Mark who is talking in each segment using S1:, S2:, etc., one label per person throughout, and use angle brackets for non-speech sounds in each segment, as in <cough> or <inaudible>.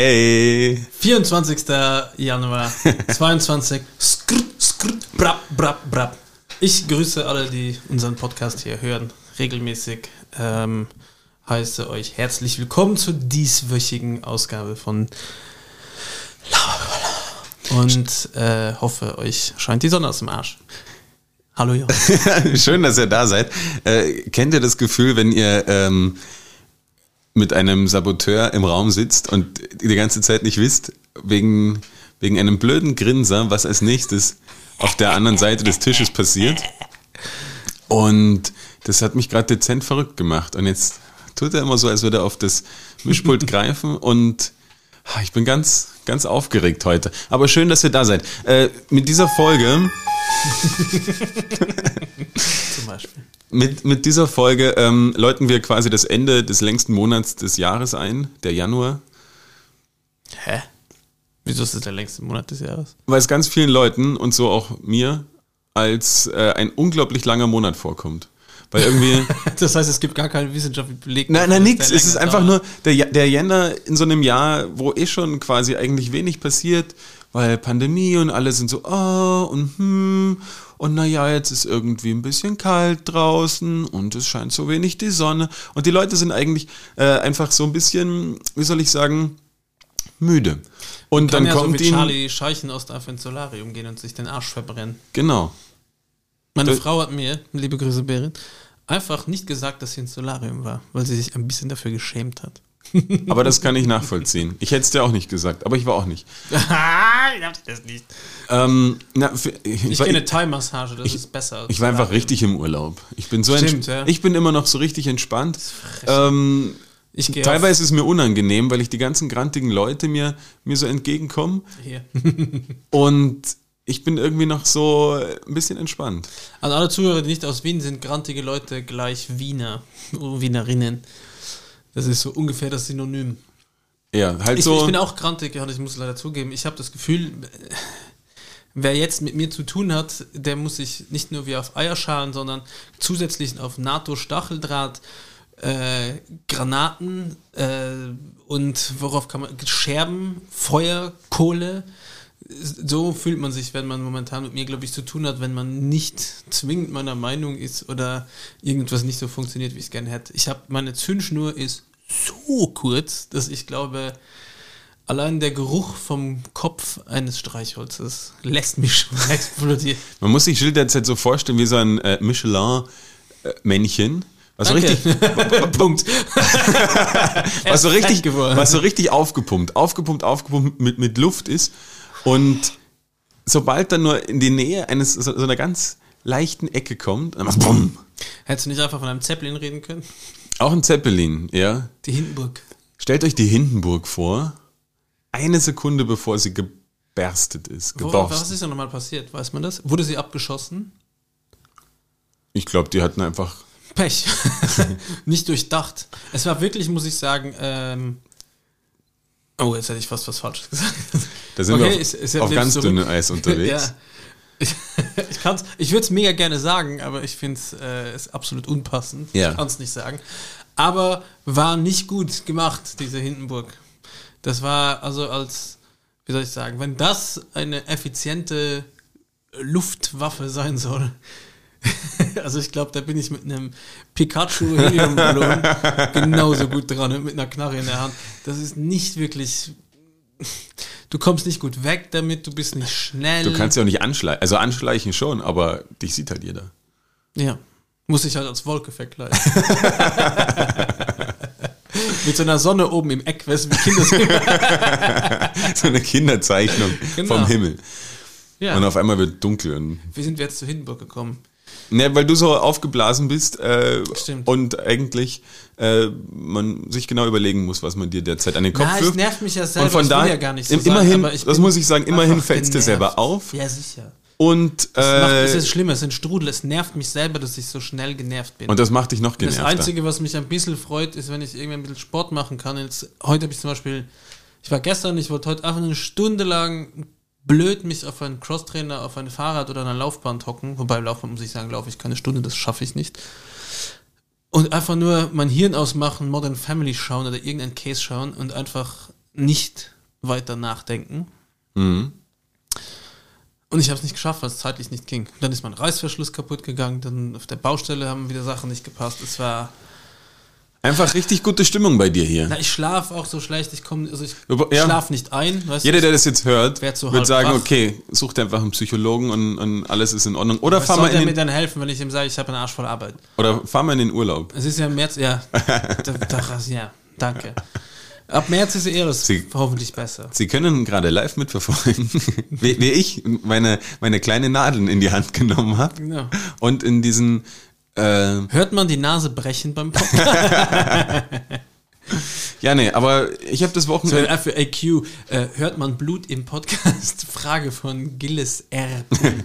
S1: Okay.
S2: 24. Januar <laughs> 22. Skrrt, skrrt, brab, brab, brab. Ich grüße alle, die unseren Podcast hier hören, regelmäßig. Ähm, heiße euch herzlich willkommen zur dieswöchigen Ausgabe von. Und äh, hoffe, euch scheint die Sonne aus dem Arsch. Hallo Jon. <laughs>
S1: Schön, dass ihr da seid. Äh, kennt ihr das Gefühl, wenn ihr ähm, mit einem Saboteur im Raum sitzt und die ganze Zeit nicht wisst, wegen, wegen einem blöden Grinser, was als nächstes auf der anderen Seite des Tisches passiert? Und das hat mich gerade dezent verrückt gemacht. Und jetzt tut er immer so, als würde er auf das Mischpult <laughs> greifen und ich bin ganz, ganz aufgeregt heute. Aber schön, dass ihr da seid. Äh, mit dieser Folge. <laughs>
S2: Zum Beispiel.
S1: Mit, mit dieser Folge ähm, läuten wir quasi das Ende des längsten Monats des Jahres ein, der Januar.
S2: Hä? Wieso ist das der längste Monat des Jahres?
S1: Weil es ganz vielen Leuten und so auch mir als äh, ein unglaublich langer Monat vorkommt. Weil irgendwie. <laughs>
S2: Das heißt, es gibt gar keinen wissenschaftlichen Beleg.
S1: Nein, nein,
S2: der
S1: Es ist einfach
S2: dauert.
S1: nur der, der Jänner in so einem Jahr, wo eh schon quasi eigentlich wenig passiert, weil Pandemie und alle sind so, oh und hm, und naja, jetzt ist irgendwie ein bisschen kalt draußen und es scheint so wenig die Sonne. Und die Leute sind eigentlich äh, einfach so ein bisschen, wie soll ich sagen, müde. Und
S2: Kann
S1: dann
S2: ja
S1: kommt
S2: so wie. Charlie Scheichen aus ins Solarium gehen und sich den Arsch verbrennen.
S1: Genau.
S2: Meine
S1: Äh,
S2: Frau hat mir, liebe Grüße Berit, einfach nicht gesagt, dass sie ins Solarium war, weil sie sich ein bisschen dafür geschämt hat. <laughs>
S1: Aber das kann ich nachvollziehen. Ich hätte es dir auch nicht gesagt, aber ich war auch nicht.
S2: ich hab das nicht.
S1: Ähm, na, für, ich,
S2: Ich eine Thai-Massage, das ist besser.
S1: Ich war einfach
S2: Solarium.
S1: richtig im Urlaub. Ich bin so
S2: Stimmt, ja.
S1: Ich bin immer noch so richtig entspannt. Ähm,
S2: Ich
S1: teilweise ist es mir unangenehm, weil ich die ganzen grantigen Leute mir, mir so entgegenkommen.
S2: auf, hier. <laughs>
S1: Und ich bin irgendwie noch so ein bisschen entspannt.
S2: An alle Zuhörer, die nicht aus Wien sind, grantige Leute gleich Wiener, Wienerinnen. Das ist so ungefähr das Synonym.
S1: Ja, halt
S2: Ich,
S1: so.
S2: ich bin auch grantig, ich muss leider zugeben, ich habe das Gefühl, wer jetzt mit mir zu tun hat, der muss sich nicht nur wie auf Eierschalen, sondern zusätzlich auf NATO-Stacheldraht, äh, Granaten äh, und worauf kann man, Scherben, Feuer, Kohle. So fühlt man sich, wenn man momentan mit mir, glaube ich, zu tun hat, wenn man nicht zwingend meiner Meinung ist oder irgendwas nicht so funktioniert, wie ich es gerne hätte. Ich habe meine Zündschnur ist so kurz, dass ich glaube, allein der Geruch vom Kopf eines Streichholzes lässt mich schon <laughs> explodieren.
S1: Man muss sich Gilles derzeit so vorstellen wie so ein äh, Michelin-Männchen. Was so richtig, <laughs>
S2: Punkt.
S1: was so richtig, was so richtig aufgepumpt, aufgepumpt, aufgepumpt mit, mit Luft ist. Und sobald dann nur in die Nähe eines so, so einer ganz leichten Ecke kommt, dann macht's bumm.
S2: Hättest du nicht einfach von einem Zeppelin reden können?
S1: Auch ein Zeppelin, ja.
S2: Die Hindenburg.
S1: Stellt euch die Hindenburg vor, eine Sekunde bevor sie geberstet ist,
S2: Wo, was
S1: geborst.
S2: ist da nochmal passiert? Weiß man das? Wurde sie abgeschossen?
S1: Ich glaube, die hatten einfach.
S2: Pech. <laughs> nicht durchdacht. Es war wirklich, muss ich sagen, ähm, oh, jetzt hätte ich fast was Falsches gesagt.
S1: Da sind
S2: Okay,
S1: wir auf,
S2: ist ja
S1: auf ganz dünnem Eis <laughs> unterwegs.
S2: Ja. <laughs> Ich, ich, kann's- ich würde es mega gerne sagen, aber ich finde es äh, absolut unpassend.
S1: Ja.
S2: Ich kann es nicht sagen. Aber war nicht gut gemacht, diese Hindenburg. Das war also als, wie soll ich sagen, wenn das eine effiziente Luftwaffe sein soll. <laughs> Also ich glaube, da bin ich mit einem Pikachu Heliumballon genauso gut dran und mit einer Knarre in der Hand. Das ist nicht wirklich. Du kommst nicht gut weg damit, du bist nicht schnell.
S1: Du kannst ja auch nicht anschleichen. Also anschleichen schon, aber dich sieht halt jeder.
S2: Ja. Muss ich halt als Wolke verkleiden. <laughs> Mit so einer Sonne oben im Eck, weißt du, wie. <laughs>
S1: So eine Kinderzeichnung
S2: Genau.
S1: vom Himmel.
S2: Ja.
S1: Und auf einmal wird dunkel. Und,
S2: Wie sind wir jetzt zu Hindenburg gekommen?
S1: Ne, weil du so aufgeblasen bist äh, und eigentlich äh, man sich genau überlegen muss, was man dir derzeit an den Kopf
S2: Na, es
S1: wirft.
S2: nervt mich ja selber.
S1: Und von
S2: ich will
S1: daher,
S2: ja gar nicht so
S1: im- immerhin,
S2: sagen,
S1: das muss ich sagen, immerhin fällt es dir selber auf.
S2: Ja, sicher.
S1: Und,
S2: Das macht, es
S1: äh,
S2: ist schlimmer, es ist ein Strudel. Es nervt mich selber, dass ich so schnell genervt bin.
S1: und das macht dich noch
S2: Das
S1: genervter.
S2: Einzige, was mich ein bisschen freut, ist, wenn ich irgendwie ein bisschen Sport machen kann. Jetzt, heute habe ich zum Beispiel, ich war gestern, ich wollte heute einfach eine Stunde lang blöd mich auf einen Crosstrainer, auf ein Fahrrad oder eine Laufbahn hocken. Wobei Laufbahn muss ich sagen, laufe ich keine Stunde, das schaffe ich nicht. Und einfach nur mein Hirn ausmachen, Modern Family schauen oder irgendein Case schauen und einfach nicht weiter nachdenken.
S1: Mhm.
S2: Und ich habe es nicht geschafft, weil es zeitlich nicht ging. Dann ist mein Reißverschluss kaputt gegangen, dann auf der Baustelle haben wieder Sachen nicht gepasst. Es war.
S1: Einfach richtig gute Stimmung bei dir hier.
S2: Na, ich schlafe auch so schlecht, ich komme, also ich
S1: Ja.
S2: schlafe nicht ein. Weißt
S1: Jeder,
S2: du?
S1: der das jetzt hört, wird sagen,
S2: wach.
S1: okay, such dir einfach einen Psychologen und, und alles ist in Ordnung. Oder
S2: Was
S1: fahr,
S2: soll
S1: mal
S2: der
S1: in
S2: mir
S1: den,
S2: dann helfen, wenn ich ihm sage, ich habe einen Arsch voll Arbeit?
S1: oder fahr mal in den Urlaub.
S2: Es ist ja im März, ja. <laughs> da, da, ja, danke. Ab März ist alles
S1: Sie-
S2: hoffentlich besser.
S1: Sie können gerade live mitverfolgen, <laughs> wie, wie ich meine, meine kleine Nadeln in die Hand genommen habe
S2: Ja.
S1: und in diesen äh,
S2: Hört man die Nase brechen beim Podcast? <laughs>
S1: Ja, nee, aber ich habe das
S2: So,
S1: Wochenende.
S2: äh, für AQ, äh, hört man Blut im Podcast? <laughs> Frage von Gilles R. <laughs>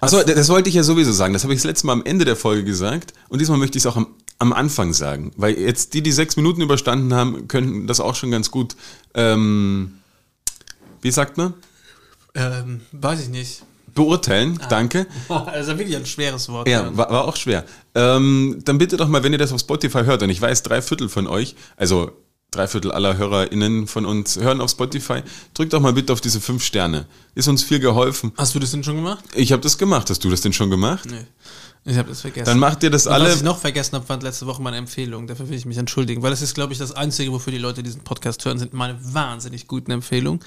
S1: Achso, das wollte ich ja sowieso sagen. Das habe ich das letzte Mal am Ende der Folge gesagt. Und diesmal möchte ich es auch am, am Anfang sagen. Weil jetzt die, die sechs Minuten überstanden haben, könnten das auch schon ganz gut. Ähm, wie sagt man?
S2: ähm, weiß ich nicht.
S1: Beurteilen. Danke. <laughs>
S2: Also wirklich ein schweres Wort.
S1: Ja, war, war auch schwer. Ähm, dann bitte doch mal, wenn ihr das auf Spotify hört, und ich weiß, drei Viertel von euch, also drei Viertel aller HörerInnen von uns hören auf Spotify, drückt doch mal bitte auf diese fünf Sterne. Ist uns viel geholfen.
S2: Hast du das denn schon gemacht?
S1: Ich habe das gemacht. Hast du das denn schon gemacht?
S2: Nee. Ich habe das vergessen.
S1: Dann macht ihr das
S2: Und
S1: alle.
S2: Was ich noch vergessen habe, fand letzte Woche meine Empfehlung. Dafür will ich mich entschuldigen, weil das ist, glaube ich, das Einzige, wofür die Leute diesen Podcast hören, sind meine wahnsinnig guten Empfehlungen.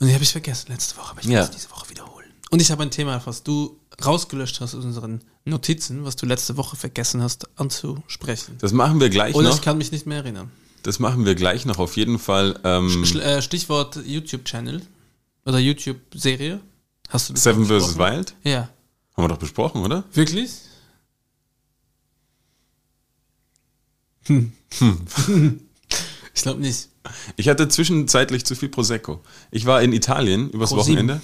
S2: Und die habe ich vergessen letzte Woche, aber ich
S1: Ja.
S2: es diese Woche wiederholen. Und ich habe ein Thema, was du rausgelöscht hast aus unseren Notizen, was du letzte Woche vergessen hast anzusprechen.
S1: Das machen wir gleich
S2: Oder
S1: noch.
S2: ich kann mich nicht mehr erinnern.
S1: Das machen wir gleich noch auf jeden Fall. Ähm,
S2: äh, Stichwort YouTube-Channel oder YouTube-Serie. Hast du
S1: Seven vs. Wild.
S2: Ja.
S1: Haben wir doch besprochen, oder?
S2: Wirklich? Hm. <laughs> ich glaube nicht.
S1: Ich hatte zwischenzeitlich zu viel Prosecco. Ich war in Italien übers
S2: Pro.
S1: Wochenende.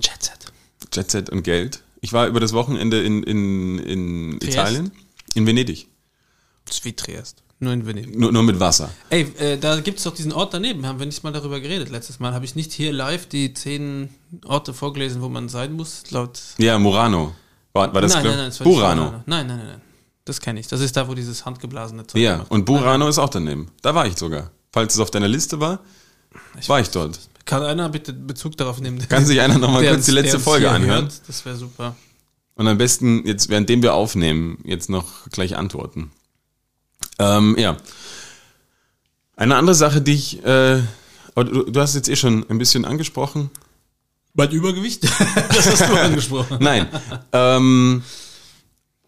S2: Jet Set.
S1: Jet Set und Geld. Ich war über das Wochenende in, in, in
S2: Triest?
S1: Italien. In Venedig.
S2: Das ist wie Triest. Nur in Venedig.
S1: Nur, nur mit Wasser.
S2: Ey, äh, da gibt es doch diesen Ort daneben. Haben wir nicht mal darüber geredet letztes Mal? Habe ich nicht hier live die zehn Orte vorgelesen, wo man sein muss? Laut.
S1: Ja, Murano. War, war das
S2: nein,
S1: glaub-
S2: nein, nein, das war
S1: Burano.
S2: Nein, nein, nein, nein. Das kenne ich. Das ist da, wo dieses handgeblasene Zeug
S1: Ja,
S2: gemacht
S1: und. Burano ist auch daneben. Da war ich sogar. Falls es auf deiner Liste war, war ich dort.
S2: Kann einer bitte Bezug darauf nehmen?
S1: Kann sich einer nochmal kurz die letzte Folge anhören?
S2: hört? Das wäre super.
S1: Und am besten jetzt, währenddem wir aufnehmen, jetzt noch gleich antworten. Ähm, ja. Eine andere Sache, die ich, äh, du, du hast jetzt eh schon ein bisschen angesprochen.
S2: Bald Übergewicht? <laughs> das hast du <laughs> angesprochen.
S1: Nein. ähm,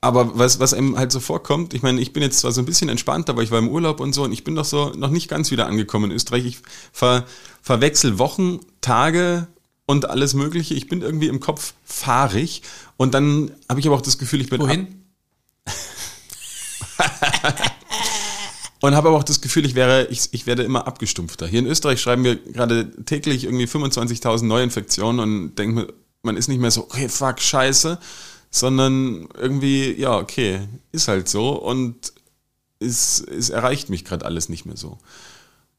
S1: aber was, was einem halt so vorkommt, ich meine, ich bin jetzt zwar so ein bisschen entspannt, aber ich war im Urlaub und so und ich bin doch so noch nicht ganz wieder angekommen in Österreich. Ich ver, verwechsel Wochen, Tage und alles Mögliche. Ich bin irgendwie im Kopf fahrig und dann habe ich aber auch das Gefühl, ich bin
S2: Wohin?
S1: Und habe aber auch das Gefühl, ich wäre, ich, ich werde immer abgestumpfter. Hier in Österreich schreiben wir gerade täglich irgendwie 25.000 Neuinfektionen und denken, man ist nicht mehr so, okay, fuck, scheiße, sondern irgendwie, ja, okay, ist halt so und es, es erreicht mich gerade alles nicht mehr so.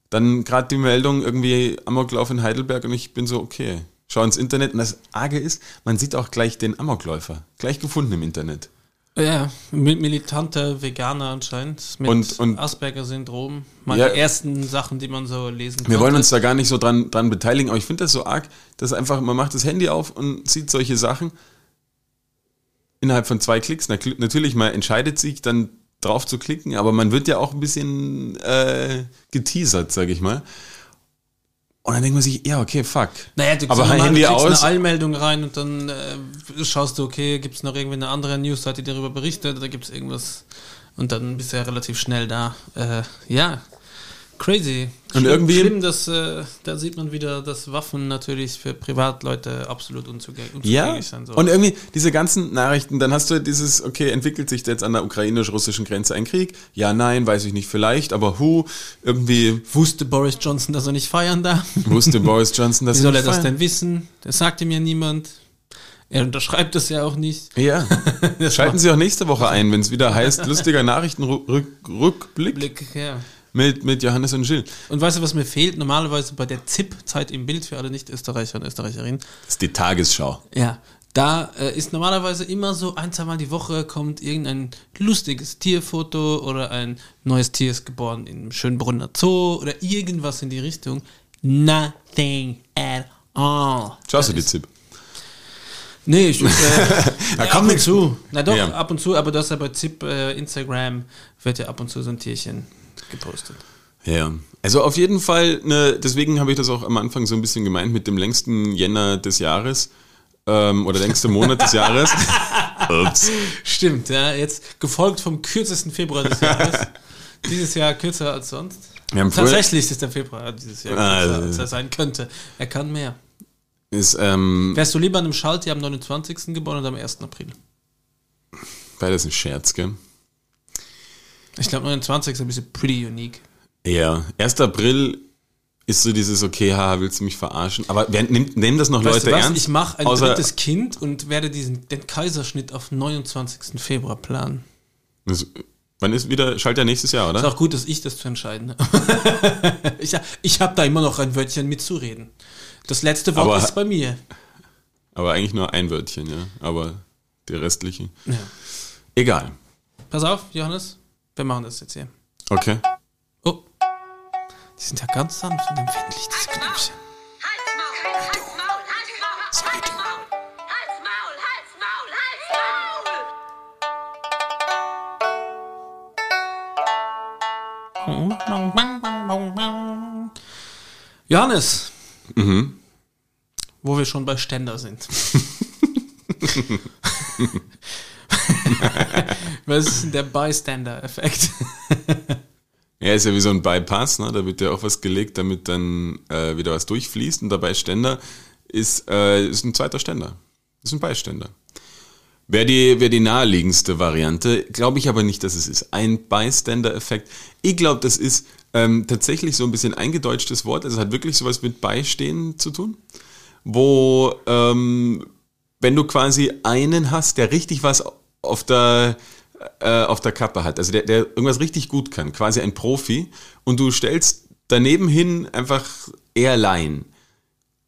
S1: Dann gerade die Meldung irgendwie Amoklauf in Heidelberg und ich bin so, okay, schau ins Internet und das Arge ist, man sieht auch gleich den Amokläufer, gleich gefunden im Internet.
S2: Ja, mi- militante Veganer anscheinend mit
S1: Und- und-
S2: Asperger-Syndrom. Mal
S1: Ja.
S2: ersten Sachen, die man so lesen
S1: Wir
S2: konnte.
S1: wollen uns da gar nicht so dran, dran beteiligen, aber ich finde das so arg, dass einfach, man macht das Handy auf und sieht solche Sachen innerhalb von zwei Klicks. Na, kl- natürlich, man entscheidet sich dann drauf zu klicken, aber man wird ja auch ein bisschen äh, geteasert, sag ich mal. Und dann denkt man sich, ja, okay, fuck.
S2: Naja, du,
S1: Aber
S2: normal,
S1: Handy
S2: du kriegst
S1: aus.
S2: eine Allmeldung rein und dann äh, schaust du, okay, gibt es noch irgendwie eine andere Newsseite, die darüber berichtet oder gibt es irgendwas und dann bist du ja relativ schnell da. Äh, ja, crazy.
S1: Und
S2: Schlimm-
S1: irgendwie-
S2: Schlimm, dass, äh, da sieht man wieder, dass Waffen natürlich für Privatleute absolut unzugänglich,
S1: Ja,
S2: sein sollen.
S1: und irgendwie diese ganzen Nachrichten, dann hast du dieses, okay, entwickelt sich jetzt an der ukrainisch-russischen Grenze ein Krieg? Ja, nein, weiß ich nicht, vielleicht, aber hu, irgendwie
S2: Wusste Boris Johnson, dass er nicht feiern darf?
S1: wusste Boris Johnson, dass
S2: Wie soll er
S1: nicht
S2: das
S1: feiern.
S2: denn wissen? Das sagt ihm ja niemand. Er unterschreibt das ja auch nicht.
S1: Ja. <laughs> Schalten Sie auch nächste Woche ein, wenn es wieder heißt, lustiger Nachrichtenrückblick.
S2: Blick, ja.
S1: Mit, mit Johannes und Jill.
S2: Und weißt du, was mir fehlt? Normalerweise bei der ZIP-Zeit im Bild für alle Nicht-Österreicher und Österreicherinnen.
S1: Das ist die Tagesschau.
S2: Ja, da äh, ist normalerweise immer so ein, zweimal die Woche kommt irgendein lustiges Tierfoto oder ein neues Tier ist geboren im Schönbrunner Zoo oder irgendwas in die Richtung. Nothing at all.
S1: Schaust du die
S2: ist-
S1: ZIP?
S2: Nee, ich, äh, <laughs>
S1: Da
S2: ab
S1: kommt
S2: und zu. Na doch,
S1: Ja.
S2: ab und zu, aber das ja bei ZIP, äh, Instagram wird ja ab und zu so ein Tierchen gepostet.
S1: Ja, also auf jeden Fall, ne, deswegen habe ich das auch am Anfang so ein bisschen gemeint mit dem längsten Jänner des Jahres ähm, oder längste Monat des Jahres. <laughs> Ups.
S2: Stimmt, ja, jetzt gefolgt vom kürzesten Februar des Jahres. <laughs> dieses Jahr kürzer als sonst. Tatsächlich ist der Februar dieses Jahr
S1: Ah,
S2: kürzer,
S1: äh.
S2: als er sein könnte. Er kann mehr.
S1: Ist ähm,
S2: Wärst du lieber an einem Schaltjahr am 29. geboren oder am 1. April?
S1: beides ein Scherz, gell?
S2: Ich glaube, 29 ist ein bisschen pretty unique.
S1: Ja, 1. April ist so dieses, okay, haha, willst du mich verarschen? Aber wer, nimmt, nehmen das noch
S2: Weißt
S1: Leute
S2: du was?
S1: ernst?
S2: Ich mache ein
S1: Außer-
S2: drittes Kind und werde diesen, den Kaiserschnitt auf 29. Februar planen.
S1: Das, wann ist wieder, Schaltjahr nächstes Jahr,
S2: Ist
S1: oder?
S2: auch gut, dass ich das zu entscheiden habe. <laughs> ich ich habe da immer noch ein Wörtchen mitzureden. Das letzte Wort
S1: Aber-
S2: ist bei mir.
S1: Aber eigentlich nur ein Wörtchen, ja. Aber die restlichen.
S2: Ja.
S1: Egal.
S2: Pass auf, Johannes. Wir machen das jetzt hier.
S1: Okay.
S2: Oh. Die sind ja ganz sanft und empfindlich, diese Knöpfchen.
S3: Halsmaul, Halsmaul, Halsmaul, Halsmaul, Halsmaul, Halsmaul, Halsmaul.
S2: Johannes.
S1: Mhm.
S2: Wo wir schon bei Ständer sind. <laughs> <laughs> Was ist denn der Bystander-Effekt?
S1: Ja, ist ja wie so ein Bypass, ne? Da wird ja auch was gelegt, damit dann äh, wieder was durchfließt. Und dabei Ständer ist, äh, ist ein zweiter Ständer. Ist ein Beiständer. Wäre die, wär die naheliegendste Variante, glaube ich aber nicht, dass es ist. Ein Bystander-Effekt. Ich glaube, das ist ähm, tatsächlich so ein bisschen eingedeutschtes Wort. Also hat wirklich sowas mit Beistehen zu tun. Wo, ähm, wenn du quasi einen hast, der richtig was auf der, äh, auf der Kappe hat, also der, der irgendwas richtig gut kann, quasi ein Profi, und du stellst daneben hin einfach eher Laien.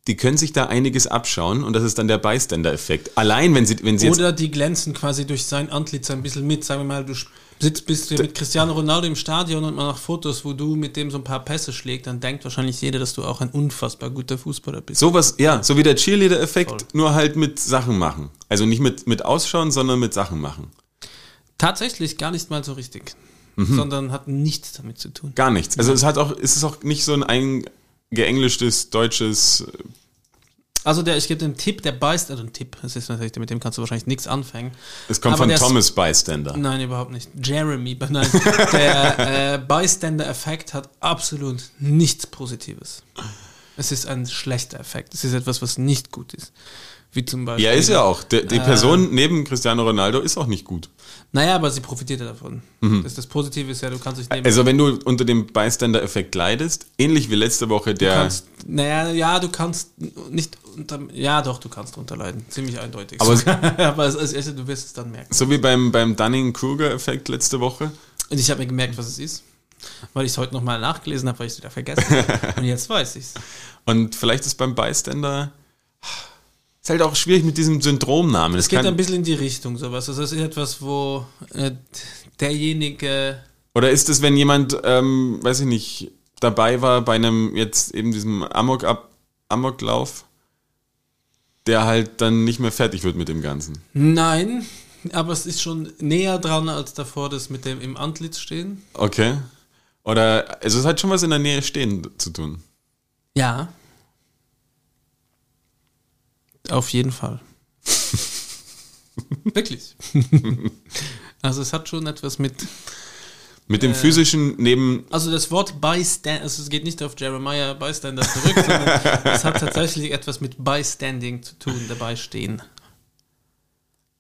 S1: Die können sich da einiges abschauen und das ist dann der Bystander-Effekt. Allein, wenn sie, wenn sie
S2: Oder die glänzen quasi durch sein Antlitz ein bisschen mit. Sagen wir mal, du sitzt bist du mit Cristiano Ronaldo im Stadion und man nach Fotos, wo du mit dem so ein paar Pässe schlägst, dann denkt wahrscheinlich jeder, dass du auch ein unfassbar guter Fußballer bist.
S1: sowas, ja, so wie der Cheerleader-Effekt, nur halt mit Sachen machen. Also nicht mit, mit Ausschauen, sondern mit Sachen machen.
S2: Tatsächlich gar nicht mal so richtig.
S1: Mhm.
S2: Sondern hat nichts damit zu tun.
S1: Gar nichts. Also es hat auch, es ist auch nicht so ein eingeenglischtes deutsches
S2: Also der, ich gebe den Tipp, der beißt, also ein Tipp, das ist natürlich, mit dem kannst du wahrscheinlich nichts anfangen.
S1: Es kommt
S2: Aber
S1: von Thomas Bystander.
S2: Nein, überhaupt nicht. Jeremy, <laughs> nein. Der äh, Bystander-Effekt hat absolut nichts Positives. Es ist ein schlechter Effekt. Es ist etwas, was nicht gut ist. Wie zum Beispiel.
S1: Ja, ist ja auch.
S2: Äh.
S1: die Person neben Cristiano Ronaldo ist auch nicht gut.
S2: Naja, aber sie profitiert ja davon. Das, das Positive ist ja, du kannst dich.
S1: Mhm. Also wenn du unter dem Bystander-Effekt leidest, ähnlich wie letzte Woche
S2: du
S1: der...
S2: kannst, naja, ja, du kannst nicht unter. Ja, doch, du kannst drunter leiden. Ziemlich eindeutig.
S1: Aber- <laughs>
S2: aber es, es, du wirst es dann merken.
S1: So wie beim, beim Dunning-Kruger-Effekt letzte Woche.
S2: Und ich habe mir gemerkt, was es ist. Weil ich es heute nochmal nachgelesen habe, weil ich es wieder vergessen habe. <laughs> Und jetzt weiß ich es.
S1: Und vielleicht ist beim Bystander... Ist halt auch schwierig mit diesem Syndromnamen.
S2: Es geht ein bisschen in die Richtung, sowas. Also es ist etwas, wo äh, derjenige.
S1: Oder ist es, wenn jemand, ähm, weiß ich nicht, dabei war bei einem jetzt eben diesem Amok -Ab Amoklauf, der halt dann nicht mehr fertig wird mit dem Ganzen.
S2: Nein, aber es ist schon näher dran als davor, das mit dem im Antlitz stehen.
S1: Okay. Oder, also es hat schon was in der Nähe stehen zu tun.
S2: Ja. Auf jeden Fall. <laughs> Wirklich. also es hat schon etwas mit.
S1: Mit dem physischen neben,
S2: Also das Wort Bystand, also es geht nicht auf Jeremiah Bystander zurück, sondern es hat tatsächlich etwas mit Bystanding zu tun, dabei stehen.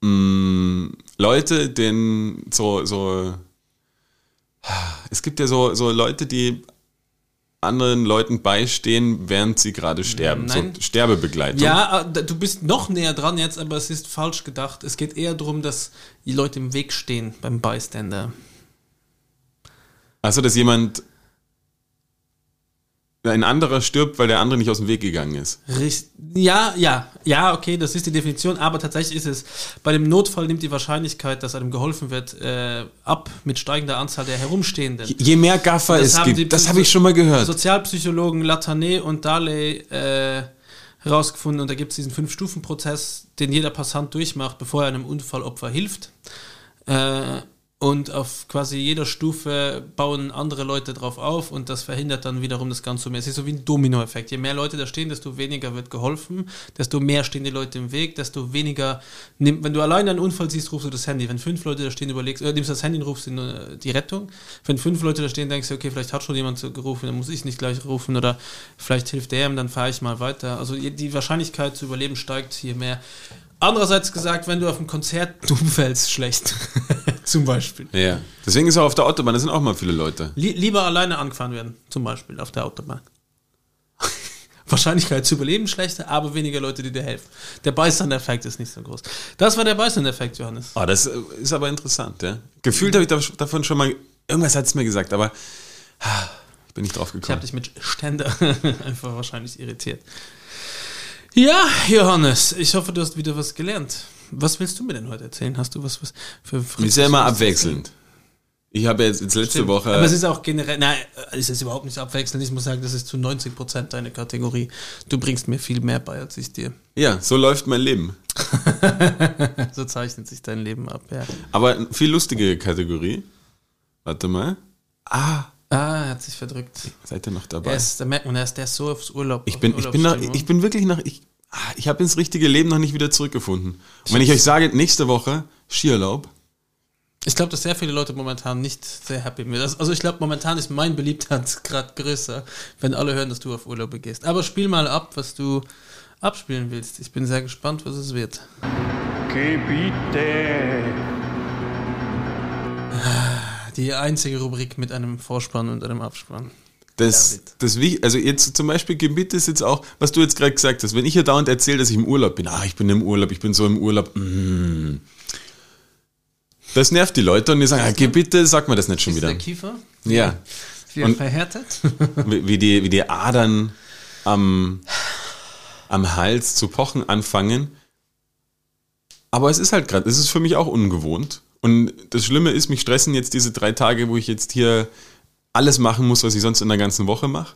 S1: mh, Leute, den so, so, es gibt ja so, so Leute, die anderen Leuten beistehen, während sie gerade sterben.
S2: Nein.
S1: So Sterbebegleitung.
S2: Ja, äh, du bist noch näher dran jetzt, aber es ist falsch gedacht. Es geht eher darum, dass die Leute im Weg stehen beim Bystander.
S1: Also, dass jemand ein anderer stirbt, weil der andere nicht aus dem Weg gegangen ist.
S2: Richt- Ja, ja, ja, okay, das ist die Definition, aber tatsächlich ist es, bei dem Notfall nimmt die Wahrscheinlichkeit, dass einem geholfen wird, äh, ab mit steigender Anzahl der Herumstehenden.
S1: Je mehr Gaffer
S2: Das
S1: es gibt, das habe ich schon mal gehört.
S2: Sozialpsychologen Latané und Daley äh, herausgefunden und da gibt es diesen Fünf-Stufen-Prozess, den jeder Passant durchmacht, bevor er einem Unfallopfer hilft. Äh, und auf quasi jeder Stufe bauen andere Leute drauf auf und das verhindert dann wiederum das Ganze mehr. Es ist so wie ein Dominoeffekt. Je mehr Leute da stehen, desto weniger wird geholfen, desto mehr stehen die Leute im Weg, desto weniger. Nimm, wenn du alleine einen Unfall siehst, rufst du das Handy. Wenn fünf Leute da stehen, überlegst, äh, nimmst das Handy und rufst äh, die Rettung. Wenn fünf Leute da stehen, denkst du, okay, vielleicht hat schon jemand gerufen, dann muss ich nicht gleich rufen oder vielleicht hilft der ihm, dann fahre ich mal weiter. Also die Wahrscheinlichkeit zu überleben steigt, je mehr. Andererseits gesagt, wenn du auf einem Konzert <laughs> du umfällst, schlecht. <laughs> zum Beispiel.
S1: Ja. Deswegen ist auch auf der Autobahn, da sind auch mal viele Leute.
S2: Lie lieber alleine angefahren werden, zum Beispiel auf der Autobahn. <laughs> Wahrscheinlichkeit zu überleben schlechter, aber weniger Leute, die dir helfen. Der Beißern-Effekt ist nicht so groß. Das war der Beißern-Effekt, Johannes.
S1: Ah, das äh, ist aber interessant, ja. Gefühlt habe ich dav- davon schon mal, irgendwas hat es mir gesagt, aber ah, ich bin nicht drauf
S2: Ich habe
S1: gekommen.
S2: dich mit Ständer einfach wahrscheinlich irritiert. Ja, Johannes, ich hoffe, du hast wieder was gelernt. Was willst du mir denn heute erzählen? Hast du was, was für
S1: Ist ja immer abwechselnd. Ich habe jetzt, jetzt letzte
S2: Stimmt.
S1: Woche.
S2: Aber es ist auch generell, nein, es ist überhaupt nicht abwechselnd. Ich muss sagen, das ist zu 90% deine Kategorie. Du bringst mir viel mehr bei, als ich dir.
S1: ja, so läuft mein Leben. <laughs>
S2: So zeichnet sich dein Leben ab, ja.
S1: Aber eine viel lustige Kategorie. Warte mal. Ah,
S2: Ah, er hat sich verdrückt.
S1: seid ihr noch dabei?
S2: ist, da merkt man, er ist, der ist so aufs Urlaub.
S1: Ich bin, ich bin, noch,
S2: Urlaubsstimmung.
S1: ich bin wirklich nach, ich, ah, ich habe ins richtige Leben noch nicht wieder zurückgefunden. Und wenn ich euch sage, nächste Woche Skiurlaub,
S2: Ich glaube, dass sehr viele Leute momentan nicht sehr happy mit. das- Also ich glaube, momentan ist mein Beliebtheitsgrad <laughs> größer, wenn alle hören, dass du auf Urlaub gehst. Aber spiel mal ab, was du abspielen willst. Ich bin sehr gespannt, was es wird.
S4: Gebiete.
S2: Die einzige Rubrik mit einem Vorspann und einem Abspann.
S1: das, das wie, also jetzt zum Beispiel Gebiet ist jetzt auch, was du jetzt gerade gesagt hast, wenn ich hier dauernd erzähle, dass ich im Urlaub bin, ah, ich bin im Urlaub, ich bin so im Urlaub, mm. das nervt die Leute und die sagen, ah, Gebiete, sag mir das nicht schon
S2: Ist
S1: wieder.
S2: der Kiefer?
S1: Ja,
S2: Wie verhärtet? <laughs>
S1: wie, wie, die, wie die Adern am, am Hals zu pochen anfangen. Aber es ist halt gerade, es ist für mich auch ungewohnt. Und das Schlimme ist, mich stressen jetzt diese drei Tage, wo ich jetzt hier alles machen muss, was ich sonst in der ganzen Woche mache.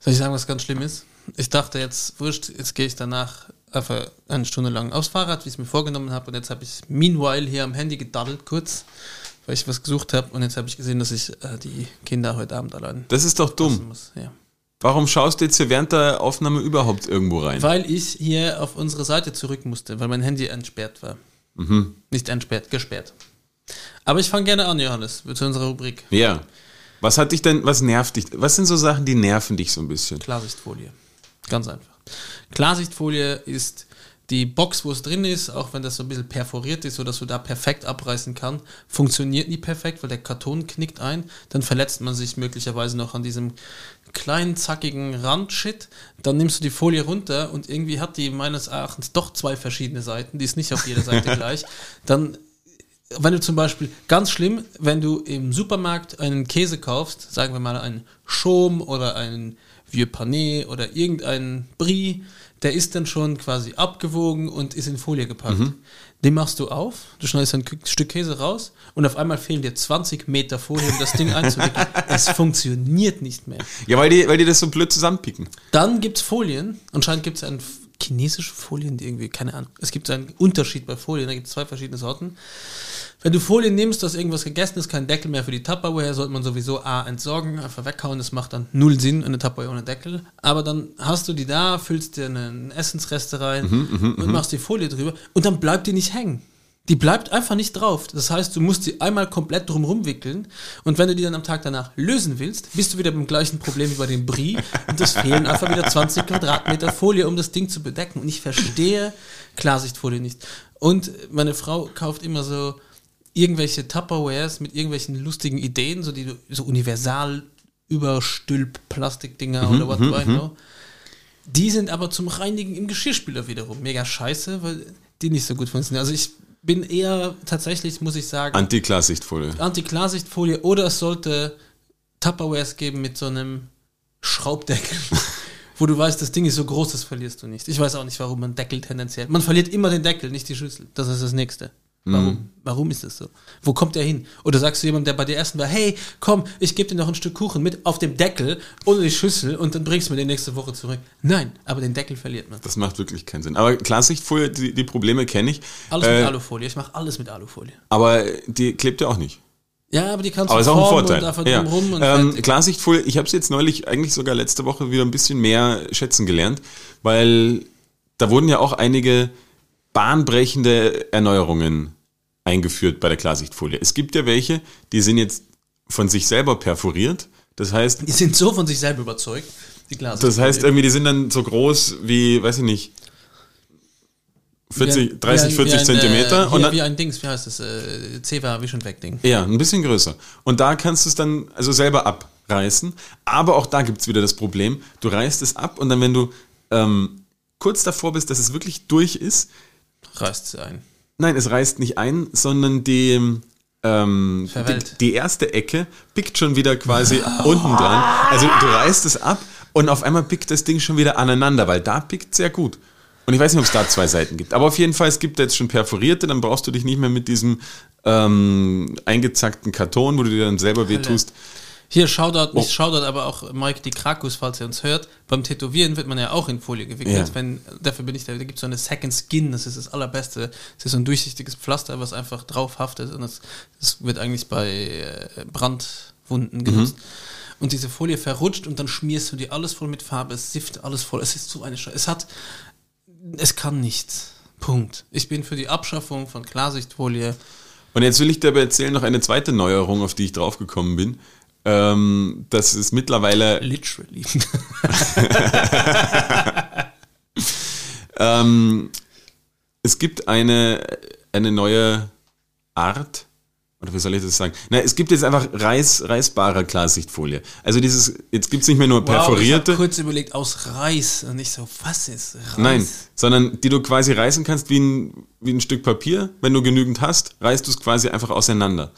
S2: Soll ich sagen, was ganz schlimm ist? Ich dachte jetzt, wurscht, jetzt gehe ich danach einfach eine Stunde lang aufs Fahrrad, wie ich es mir vorgenommen habe. Und jetzt habe ich meanwhile hier am Handy gedaddelt kurz, weil ich was gesucht habe. Und jetzt habe ich gesehen, dass ich äh, die Kinder heute Abend allein
S1: Das ist doch dumm.
S2: muss. Ja.
S1: Warum schaust du jetzt hier während der Aufnahme überhaupt irgendwo rein?
S2: Weil ich hier auf unsere Seite zurück musste, weil mein Handy entsperrt war.
S1: Mhm.
S2: Nicht entsperrt, gesperrt. Aber ich fange gerne an, Johannes, zu unserer Rubrik.
S1: Ja. Was hat dich denn, was nervt dich? Was sind so Sachen, die nerven dich so ein bisschen?
S2: Klarsichtfolie. Ganz einfach. Klarsichtfolie ist die Box, wo es drin ist, auch wenn das so ein bisschen perforiert ist, sodass du da perfekt abreißen kann, funktioniert nie perfekt, weil der Karton knickt ein. Dann verletzt man sich möglicherweise noch an diesem kleinen, zackigen Randshit. Dann nimmst du die Folie runter und irgendwie hat die meines Erachtens doch zwei verschiedene Seiten. Die ist nicht auf jeder Seite <laughs> gleich. Dann wenn du zum Beispiel, ganz schlimm, wenn du im Supermarkt einen Käse kaufst, sagen wir mal einen Chaume oder einen Vieux Pané oder irgendeinen Brie, der ist dann schon quasi abgewogen und ist in Folie gepackt. Den machst du auf, du schneidest ein Stück Käse raus und auf einmal fehlen dir 20 Meter Folie, um das Ding einzuwickeln. es <laughs> funktioniert nicht mehr.
S1: Ja, weil die, weil die das so blöd zusammenpicken.
S2: Dann gibt es Folien. Anscheinend gibt es ein chinesische Folien, die irgendwie, keine Ahnung. Es gibt einen Unterschied bei Folien, da gibt es zwei verschiedene Sorten. Wenn du Folien nimmst, du hast irgendwas gegessen, ist kein Deckel mehr für die Tupperware, sollte man sowieso A entsorgen, einfach weghauen, das macht dann null Sinn, eine Tupperware ohne Deckel. Aber dann hast du die da, füllst dir einen Essensreste rein und machst die Folie drüber und dann bleibt die nicht hängen. Die bleibt einfach nicht drauf. Das heißt, du musst sie einmal komplett drumherum wickeln und wenn du die dann am Tag danach lösen willst, bist du wieder beim gleichen Problem wie bei dem Brie und es fehlen einfach wieder 20 Quadratmeter Folie, um das Ding zu bedecken. Und ich verstehe Klarsichtfolie nicht. Und meine Frau kauft immer so irgendwelche Tupperwares mit irgendwelchen lustigen Ideen, so die du- so universal überstülp Plastikdinger oder what do I know. Die sind aber zum Reinigen im Geschirrspüler wiederum mega scheiße, weil die nicht so gut funktionieren. Also ich bin eher tatsächlich, muss ich sagen,
S1: Anti-Klarsichtfolie.
S2: Anti-Klarsichtfolie oder es sollte Tupperwares geben mit so einem Schraubdeckel, <laughs> wo du weißt, das Ding ist so groß, das verlierst du nicht. Ich weiß auch nicht, warum man Deckel tendenziell. Man verliert immer den Deckel, nicht die Schüssel. Das ist das Nächste. Warum? Warum ist das so? Wo kommt der hin? Oder sagst du jemandem, der bei dir essen war, hey, komm, ich gebe dir noch ein Stück Kuchen mit auf dem Deckel ohne die Schüssel und dann bringst du mir den nächste Woche zurück. Nein, aber den Deckel verliert man.
S1: Das macht wirklich keinen Sinn. Aber Klarsichtfolie, die, die Probleme kenne ich.
S2: Alles
S1: Äh,
S2: mit Alufolie. Ich mache alles mit Alufolie.
S1: Aber die klebt ja auch nicht.
S2: Ja, aber die kannst
S1: Aber
S2: du
S1: auch ein
S2: formen
S1: Vorteil.
S2: und
S1: Ja.
S2: drumrum und
S1: Ähm. Klarsichtfolie, ich habe es jetzt neulich, eigentlich sogar letzte Woche wieder ein bisschen mehr schätzen gelernt, weil da wurden ja auch einige bahnbrechende Erneuerungen eingeführt bei der Klarsichtfolie. Es gibt ja welche, die sind jetzt von sich selber perforiert. Das heißt,
S2: Die sind so von sich selber überzeugt, die Glas.
S1: das heißt irgendwie, die sind dann so groß wie, weiß ich nicht, 40, 30, 40 Zentimeter. Und
S2: wie,
S1: dann,
S2: wie ein Dings, wie heißt das? Äh, Ceva Vision Weg Ding.
S1: Ja, ein bisschen größer. Und da kannst du es dann also selber abreißen. Aber auch da gibt's wieder das Problem, du reißt es ab und dann, wenn du ähm, kurz davor bist, dass es wirklich durch ist,
S2: Reißt sie ein.
S1: nein, es reißt nicht ein, sondern die, ähm, die,
S2: Verwellt.
S1: die erste Ecke pickt schon wieder quasi unten dran. Also du reißt es ab und auf einmal pickt das Ding schon wieder aneinander, weil da pickt sehr gut. Und ich weiß nicht, ob es da zwei Seiten gibt. Aber auf jeden Fall, es gibt jetzt schon perforierte, dann brauchst du dich nicht mehr mit diesem ähm, eingezackten Karton, wo du dir dann selber wehtust.
S2: Hier Shoutout,
S1: Oh.
S2: nicht Shoutout, aber auch Mike die Krakus, falls ihr uns hört. Beim Tätowieren wird man ja auch in Folie gewickelt.
S1: Ja.
S2: Wenn, dafür bin ich da, da gibt es so eine Second Skin, das ist das allerbeste. Das ist so ein durchsichtiges Pflaster, was einfach drauf haftet und das, das wird eigentlich bei äh, Brandwunden genutzt. Und diese Folie verrutscht und dann schmierst du dir alles voll mit Farbe, es sifft alles voll. Es ist so eine Scheiße. Es hat, es kann nichts. Punkt. Ich bin für die Abschaffung von Klarsichtfolie.
S1: Und jetzt will ich dir aber erzählen noch eine zweite Neuerung, auf die ich draufgekommen bin. Ähm, das ist mittlerweile
S2: Literally. <laughs>
S1: Ähm, es gibt eine, eine neue Art, oder wie soll ich das sagen? Na, es gibt jetzt einfach reiß, reißbare Klarsichtfolie. Also dieses, jetzt gibt's nicht mehr nur
S2: Wow, ich
S1: perforierte,
S2: habe kurz überlegt, aus Reis. Und ich so, was ist Reis?
S1: nein, sondern die du quasi reißen kannst wie ein, wie ein Stück Papier. Wenn du genügend hast, reißt du es quasi einfach auseinander.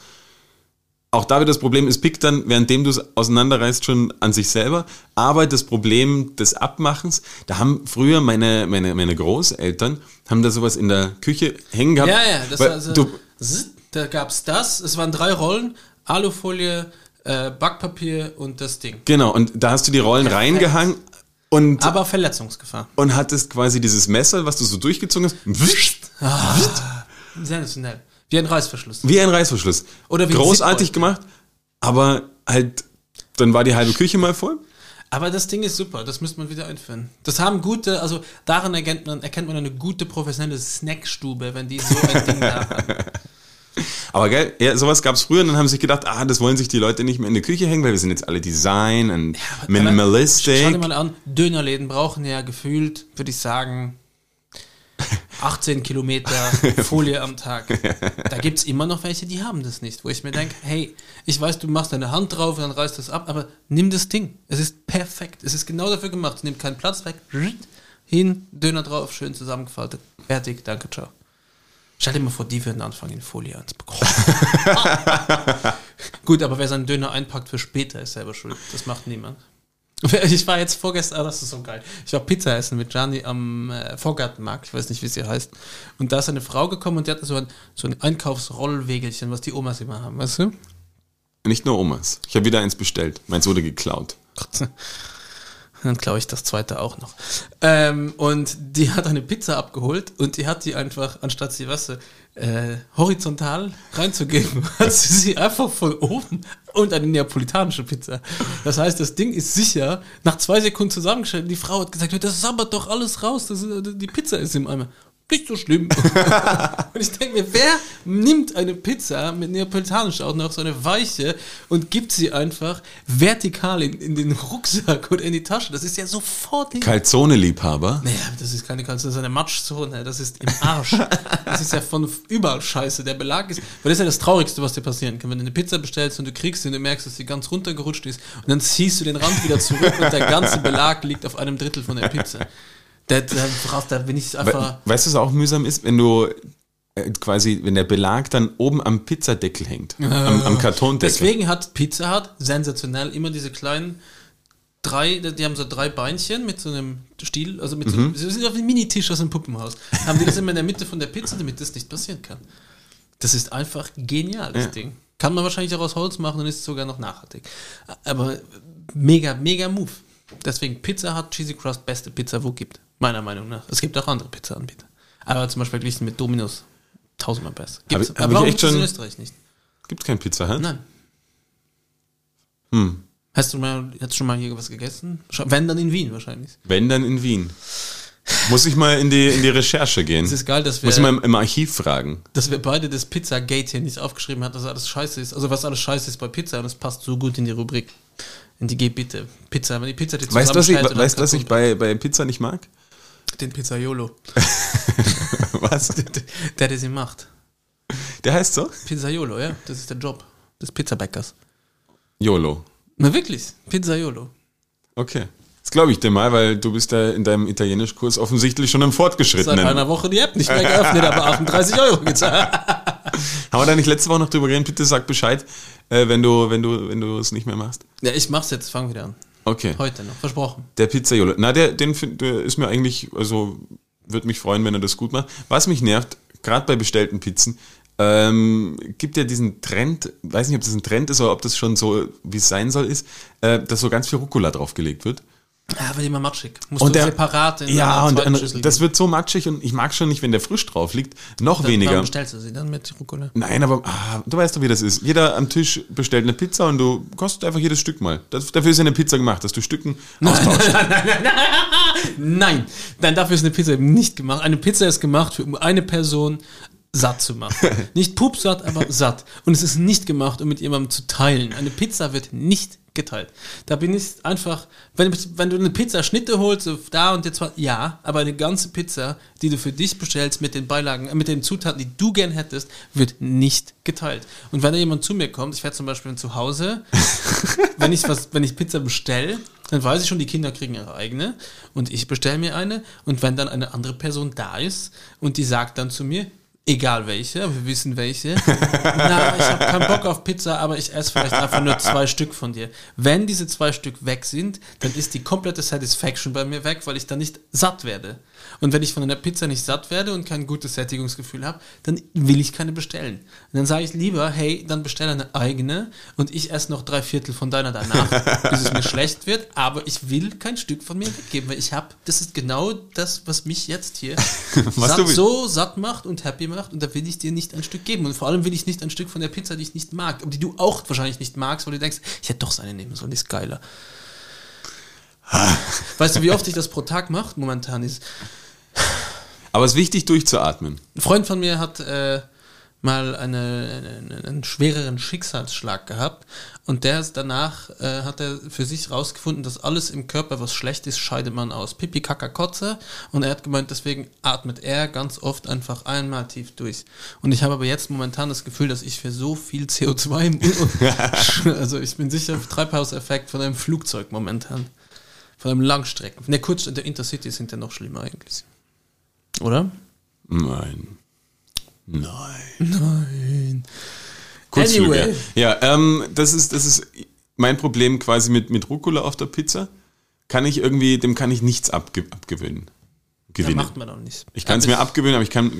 S1: Auch da wird das Problem, es pickt dann, währenddem du es auseinanderreißt, schon an sich selber. Aber das Problem des Abmachens, da haben früher meine, meine, meine Großeltern, haben da sowas in der Küche hängen gehabt.
S2: Ja, ja, das war so,
S1: du,
S2: da gab's das. Es waren drei Rollen, Alufolie, äh, Backpapier und das Ding.
S1: Genau, und da hast du die Rollen
S2: Perfekt.
S1: reingehangen und,
S2: Aber Verletzungsgefahr.
S1: und hattest quasi dieses Messer, was du so durchgezogen hast, wischt,
S2: Sensationell. Wie ein Reißverschluss.
S1: wie ein Reißverschluss.
S2: Oder wie
S1: Großartig gemacht, aber halt, dann war die halbe Küche mal voll.
S2: Aber das Ding ist super, das müsste man wieder einführen. Das haben gute, also daran erkennt man, erkennt man eine gute professionelle Snackstube, wenn die so ein Ding da haben. <laughs>
S1: Aber geil, ja, sowas gab's früher und dann haben sie sich gedacht, ah, das wollen sich die Leute nicht mehr in die Küche hängen, weil wir sind jetzt alle Design und
S2: Schau
S1: Minimalistic.
S2: dir mal an, Dönerläden brauchen ja gefühlt, würde ich sagen, 18 Kilometer <laughs> Folie am Tag. Da gibt es immer noch welche, die haben das nicht. Wo ich mir denke, hey, ich weiß, du machst deine Hand drauf und dann reißt das ab, aber nimm das Ding. Es ist perfekt. Es ist genau dafür gemacht. Es nimmt keinen Platz weg. Hin, Döner drauf, schön zusammengefaltet. Fertig, danke, ciao. Stell dir mal vor, die würden anfangen, in Folie anzubekommen. <laughs> Gut, aber wer seinen Döner einpackt für später, ist selber schuld. Das macht niemand. <laughs> Ich war jetzt vorgestern, ah, das ist so geil. Ich war Pizza essen mit Gianni am äh, Vorgartenmarkt, ich weiß nicht, wie sie heißt. Und da ist eine Frau gekommen und die hatte so ein, so ein Einkaufsrollwegelchen, was die Omas immer haben, weißt du?
S1: Nicht nur Omas. Ich habe wieder eins bestellt. Meins wurde geklaut. <laughs>
S2: Dann klaue ich das zweite auch noch. Ähm, und die hat eine Pizza abgeholt und die hat die einfach, anstatt sie, weißt du, äh, horizontal reinzugeben, <laughs> hat sie sie einfach von oben und eine neapolitanische Pizza. Das heißt, das Ding ist sicher nach zwei Sekunden zusammengestellt. Die Frau hat gesagt, das sabbert doch alles raus, das die Pizza ist im Eimer. Nicht so schlimm. <laughs> und ich denke mir, wer nimmt eine Pizza mit neapolitanisch auch noch so eine weiche und gibt sie einfach vertikal in, in den Rucksack oder in die Tasche? Das ist ja sofort
S1: Calzone-Liebhaber.
S2: naja, das ist keine Kalzone, das ist eine Matschzone, das ist im Arsch. Das ist ja von überall scheiße. Der Belag ist, weil das ist ja das Traurigste, was dir passieren kann. Wenn du eine Pizza bestellst und du kriegst sie und du merkst, dass sie ganz runtergerutscht ist und dann ziehst du den Rand wieder zurück und der ganze Belag liegt auf einem Drittel von der Pizza. Da, da, bin ich einfach.
S1: We weißt du, was auch mühsam ist, wenn du äh, quasi, wenn der Belag dann oben am Pizzadeckel hängt, am, am Kartondeckel.
S2: Deswegen hat Pizza Hut sensationell immer diese kleinen drei, die haben so drei Beinchen mit so einem Stiel, also mit so einem, sie sind auf einem Minitisch aus dem Puppenhaus. Haben die das immer in der Mitte von der Pizza, damit das nicht passieren kann. Das ist einfach genial, das
S1: Ja.
S2: Ding. Kann man wahrscheinlich auch aus Holz machen und ist sogar noch nachhaltig. Aber mega, mega Move. Deswegen Pizza hat Cheesy Crust beste Pizza, wo gibt. Meiner Meinung nach. Es gibt auch andere Pizza-Anbieter. Aber zum Beispiel verglichen mit Domino's tausendmal besser. Gibt's,
S1: Hab hab
S2: aber warum gibt's es in Österreich nicht?
S1: Gibt kein Pizza Hut?
S2: Nein.
S1: Hm.
S2: Hast du mal, hast schon mal hier was gegessen? Wenn, dann in Wien wahrscheinlich.
S1: Wenn, dann in Wien. Muss ich mal in die, in die Recherche gehen.
S2: Es ist geil, dass wir,
S1: Muss ich mal im, im Archiv fragen.
S2: dass wir beide das Pizzagate hier nicht aufgeschrieben haben, dass alles scheiße ist. Also was alles scheiße ist bei Pizza und es passt so gut in die Rubrik. In die Geh bitte. Pizza, wenn die Pizza die
S1: Weißt du, was ich, weißt, was ich bei, bei Pizza nicht mag?
S2: Den Pizzaiolo. <laughs>
S1: Was?
S2: Der, der sie macht.
S1: Der heißt so?
S2: Pizzaiolo, ja. Das ist der Job des Pizzabäckers.
S1: YOLO.
S2: Na wirklich, Pizzaiolo.
S1: Okay. Das glaube ich dir mal, weil du bist da in deinem Italienischkurs offensichtlich schon im
S2: Seit
S1: Fortgeschrittenen.
S2: einer Woche die App nicht mehr geöffnet, aber 38 Euro gezahlt. <laughs>
S1: Haben wir da nicht letzte Woche noch drüber geredet? Bitte sag Bescheid, äh, wenn du wenn du wenn du es nicht mehr machst.
S2: Ja, ich mach's jetzt, fang wieder an.
S1: Okay.
S2: Heute noch, versprochen.
S1: Der Pizzaiolo. Na, der, den find, der ist mir eigentlich, also würde mich freuen, wenn er das gut macht. Was mich nervt, gerade bei bestellten Pizzen, ähm, gibt ja diesen Trend, weiß nicht, ob das ein Trend ist oder ob das schon so, wie es sein soll, ist, äh, dass so ganz viel Rucola draufgelegt wird.
S2: Ja, wird immer matschig. Musst
S1: Und
S2: du
S1: der,
S2: separat in
S1: ja, und,
S2: Schüssel
S1: das wird so matschig und ich mag schon nicht, wenn der frisch drauf liegt. Noch
S2: Dann-
S1: weniger.
S2: Warum bestellst du sie dann mit Rucola?
S1: Nein, aber ah, du weißt doch, wie das ist. Jeder am Tisch bestellt eine Pizza und du kostet einfach jedes Stück mal. Das, dafür ist ja eine Pizza gemacht, dass du Stücken austauschst. <laughs>
S2: Nein, nein, dafür ist eine Pizza eben nicht gemacht. Eine Pizza ist gemacht, für, um eine Person satt zu machen. <laughs> Nicht pupsatt, aber satt. Und es ist nicht gemacht, um mit jemandem zu teilen. Eine Pizza wird nicht geteilt. Da bin ich einfach, wenn, wenn du eine Pizza Schnitte holst, da und jetzt ja, aber eine ganze Pizza, die du für dich bestellst mit den Beilagen, äh, mit den Zutaten, die du gern hättest, wird nicht geteilt. Und wenn da jemand zu mir kommt, ich werde zum Beispiel zu Hause, <laughs> wenn ich was, wenn ich Pizza bestelle, dann weiß ich schon, die Kinder kriegen ihre eigene und ich bestelle mir eine und wenn dann eine andere Person da ist und die sagt dann zu mir, egal welche, wir wissen welche, na, ich habe keinen Bock auf Pizza, aber ich esse vielleicht einfach nur zwei Stück von dir. Wenn diese zwei Stück weg sind, dann ist die komplette Satisfaction bei mir weg, weil ich dann nicht satt werde. Und wenn ich von einer Pizza nicht satt werde und kein gutes Sättigungsgefühl habe, dann will ich keine bestellen. Und dann sage ich lieber, hey, dann bestell eine eigene und ich esse noch drei Viertel von deiner danach, <laughs> bis es mir schlecht wird, aber ich will kein Stück von mir weggeben, weil ich habe, das ist genau das, was mich jetzt hier <laughs> satt, so satt macht und happy macht und da will ich dir nicht ein Stück geben und vor allem will ich nicht ein Stück von der Pizza, die ich nicht mag, aber die du auch wahrscheinlich nicht magst, weil du denkst, ich hätte doch seine nehmen sollen, die ist geiler. <laughs> weißt du, wie oft ich das pro Tag mache? Momentan ist
S1: Aber es ist wichtig, durchzuatmen.
S2: ein Freund von mir hat äh, mal eine, eine, einen schwereren Schicksalsschlag gehabt und der ist danach äh, hat er für sich rausgefunden, dass alles im Körper, was schlecht ist, scheidet man aus. Pipi, Kaka, Kotze und er hat gemeint, deswegen atmet er ganz oft einfach einmal tief durch. Und ich habe aber jetzt momentan das Gefühl, dass ich für so viel CO2 im <laughs> also ich bin sicher Treibhauseffekt von einem Flugzeug momentan. Von einem Langstrecken. Ne, kurz, der Intercity sind ja noch schlimmer eigentlich. Oder?
S1: Nein. Nein.
S2: Nein.
S1: Kurzflüge.
S2: Anyway.
S1: Ja, ähm, das ist, das ist mein Problem quasi mit, mit Rucola auf der Pizza. Kann ich irgendwie, dem kann ich nichts abge abgewöhnen. Gewinnen.
S2: macht man auch nicht.
S1: ich kann es mir abgewöhnen, aber ich kann.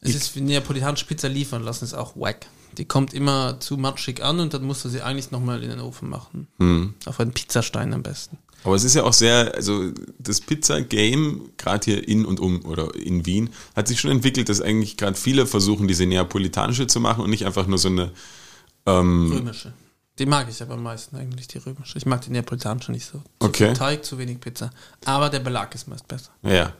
S2: Es ist wie neapolitanische Pizza liefern lassen, ist auch wack. Die kommt immer zu matschig an und dann musst du sie eigentlich nochmal in den Ofen machen.
S1: Hm.
S2: Auf einen Pizzastein am besten.
S1: Aber es ist ja auch sehr, also das Pizza-Game, gerade hier in und um oder in Wien, hat sich schon entwickelt, dass eigentlich gerade viele versuchen, diese neapolitanische zu machen und nicht einfach nur so eine. Ähm,
S2: Römische. Die mag ich aber am meisten eigentlich, die römische. Ich mag die neapolitanische nicht so. Zu
S1: Okay.
S2: viel Teig, zu wenig Pizza. Aber der Belag ist meist besser.
S1: ja.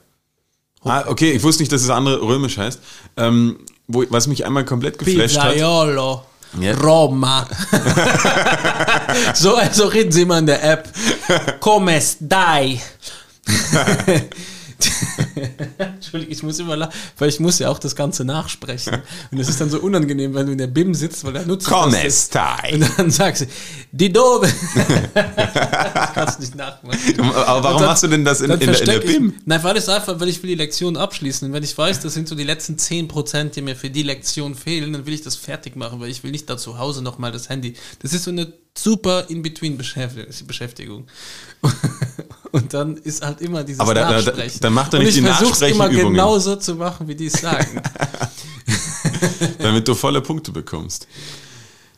S1: Ah, okay, ich wusste nicht, dass das andere römisch heißt. Ähm, wo, was mich einmal komplett geflasht hat. Ja.
S2: Roma. <laughs> so also reden sie immer in der App. Come stai? <laughs> <laughs> Entschuldigung, ich muss immer lachen, weil ich muss ja auch das Ganze nachsprechen. Und es ist dann so unangenehm, wenn du in der BIM sitzt, weil der Nutzer
S1: Come
S2: das ist.
S1: stai.
S2: Und dann sagst du, die Dove. <laughs> das kannst du nicht nachmachen.
S1: Aber warum
S2: dann-
S1: machst du denn das in, in, der, in der
S2: ich-
S1: BIM?
S2: Nein, weil es einfach, weil ich will die Lektion abschließen. Und wenn ich weiß, das sind so die letzten 10%, die mir für die Lektion fehlen, dann will ich das fertig machen, weil ich will nicht da zu Hause nochmal das Handy. Das ist so eine super In-Between-Beschäftigung. Und dann ist halt immer dieses
S1: Aber da- da-
S2: Nachsprechen.
S1: dann macht er nicht
S2: ich
S1: die
S2: versuch's immer
S1: Nachsprechenübungen.
S2: genauso zu machen, wie die es sagen. <laughs>
S1: damit du volle Punkte bekommst.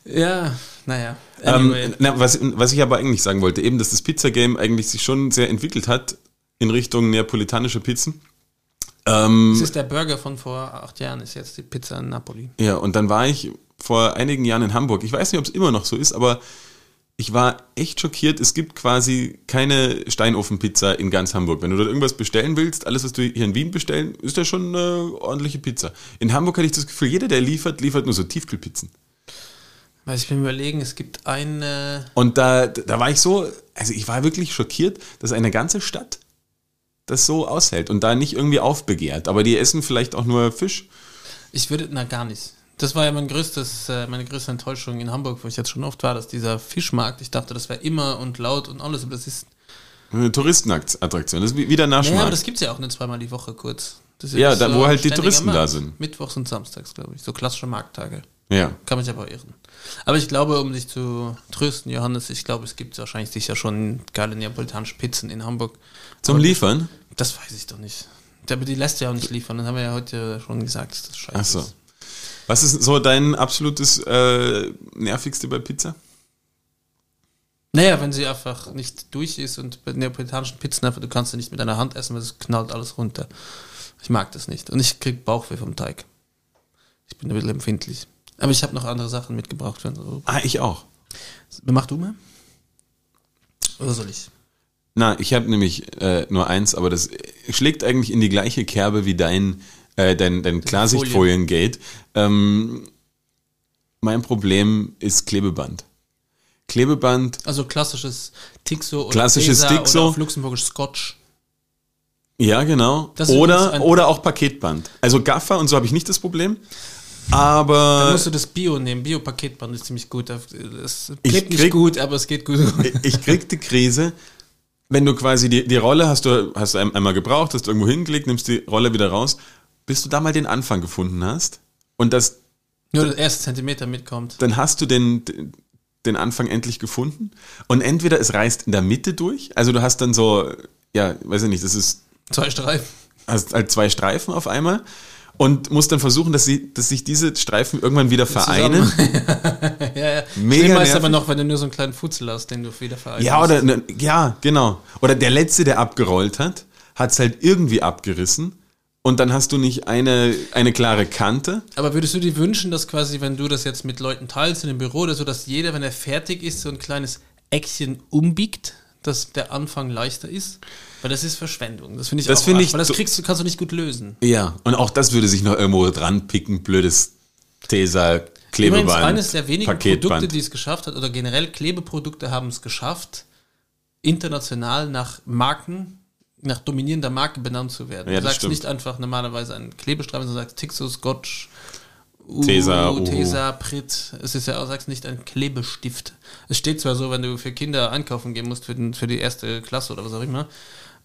S2: ja, naja. Anyway.
S1: Ähm, na, was, was ich aber eigentlich sagen wollte, eben, dass das Pizza-Game eigentlich sich schon sehr entwickelt hat in Richtung neapolitanische Pizzen. Ähm,
S2: das ist der Burger von vor acht Jahren, ist jetzt die Pizza in Napoli.
S1: ja, und dann war ich vor einigen Jahren in Hamburg. Ich weiß nicht, ob es immer noch so ist, aber ich war echt schockiert. Es gibt quasi keine Steinofenpizza in ganz Hamburg. Wenn du dort irgendwas bestellen willst, alles, was du hier in Wien bestellen, ist ja schon eine ordentliche Pizza. In Hamburg hatte ich das Gefühl, jeder, der liefert, liefert nur so Tiefkühlpizzen.
S2: Weil ich bin überlegen, es gibt eine.
S1: Und da, da war ich so, also ich war wirklich schockiert, dass eine ganze Stadt das so aushält und da nicht irgendwie aufbegehrt. Aber die essen vielleicht auch nur Fisch.
S2: Ich würde, na gar nicht. Das war ja mein größtes, äh, meine größte Enttäuschung in Hamburg, wo ich jetzt schon oft war, dass dieser Fischmarkt, ich dachte, das wäre immer und laut und alles, aber das ist.
S1: Eine Touristenattraktion. Das ist wie wie der
S2: Naja,
S1: Naschmarkt.
S2: aber das gibt es ja auch nicht zweimal die Woche kurz. Das ist
S1: Ja, da- wo halt die Touristen da
S2: Markt.
S1: sind.
S2: Mittwochs und samstags, glaube ich. So klassische Markttage.
S1: ja.
S2: Kann man sich aber irren. Aber ich glaube, um dich zu trösten, Johannes, ich glaube, es gibt wahrscheinlich sicher schon geile neapolitanische Pizzen in Hamburg.
S1: Zum
S2: Aber
S1: Liefern?
S2: Das weiß ich doch nicht. Aber die lässt ja auch nicht liefern. Das haben wir ja heute schon gesagt, das scheiße
S1: Ach so.
S2: ist.
S1: Was ist so dein absolutes äh, nervigste bei Pizza?
S2: Naja, wenn sie einfach nicht durch ist und bei neapolitanischen Pizzen einfach, du kannst sie nicht mit deiner Hand essen, weil es knallt alles runter. Ich mag das nicht. Und ich krieg Bauchweh vom Teig. Ich bin ein bisschen empfindlich. Aber ich habe noch andere Sachen mitgebracht. So.
S1: Ah, ich auch.
S2: Mach du mal? Oder soll ich?
S1: Na, ich habe nämlich äh, nur eins, aber das schlägt eigentlich in die gleiche Kerbe wie dein, äh, dein, dein Klarsichtfoliengate. Ähm, mein Problem ist Klebeband. Klebeband,
S2: Also klassisches Tixo oder
S1: Klassisches
S2: Tesa
S1: Tixo.
S2: oder auf Luxemburgisch Scotch.
S1: ja genau. Oder, oder auch Paketband. Also Gaffer und so habe ich nicht das Problem.
S2: Dann
S1: Aber
S2: musst du das Bio nehmen. Bio-Paketband ist ziemlich gut. Es klebt nicht
S1: krieg-
S2: gut, aber es geht gut.
S1: ich krieg die Krise, wenn du quasi die, die Rolle hast du, hast du ein- einmal gebraucht, hast du irgendwo hingelegt, nimmst die Rolle wieder raus, bis du da mal den Anfang gefunden hast. Und das,
S2: Nur der erste Zentimeter mitkommt.
S1: dann hast du den, den Anfang endlich gefunden. Und entweder es reißt in der Mitte durch, also du hast dann so, ja, weiß ich nicht, das ist,
S2: Zwei Streifen.
S1: hast halt zwei Streifen auf einmal und musst dann versuchen, dass, sie, dass sich diese Streifen irgendwann wieder vereinen. <laughs>
S2: ja, ja.
S1: Mega
S2: Schlimmer ist aber noch, wenn du nur so einen kleinen Futzel hast, den du wieder vereinst.
S1: Ja, oder, ne, ja, genau. Oder der Letzte, der abgerollt hat, hat es halt irgendwie abgerissen. Und dann hast du nicht eine, eine klare Kante.
S2: Aber würdest du dir wünschen, dass quasi, wenn du das jetzt mit Leuten teilst in dem Büro oder so, dass jeder, wenn er fertig ist, so ein kleines Eckchen umbiegt, dass der Anfang leichter ist? Weil das ist Verschwendung. Das finde ich
S1: Das
S2: auch
S1: finde
S2: arg,
S1: ich
S2: Weil das kriegst du, kannst du nicht gut lösen.
S1: Ja. Und auch das würde sich noch irgendwo dran picken. Blödes Tesa,
S2: Übrigens,
S1: Klebeband,
S2: eines der wenigen Produkte,
S1: Paketband.
S2: die es geschafft hat, oder generell Klebeprodukte haben es geschafft, international nach Marken, nach dominierender Marke benannt zu werden.
S1: Ja,
S2: du sagst
S1: stimmt.
S2: nicht einfach normalerweise einen Klebestreifen, sondern sagst Tixo, Scotch, Uhu,
S1: Tesa.
S2: Tesa, Prit. Es ist ja auch, sagst nicht ein Klebestift. Es steht zwar so, wenn du für Kinder einkaufen gehen musst, für, den, für die erste Klasse oder was auch immer,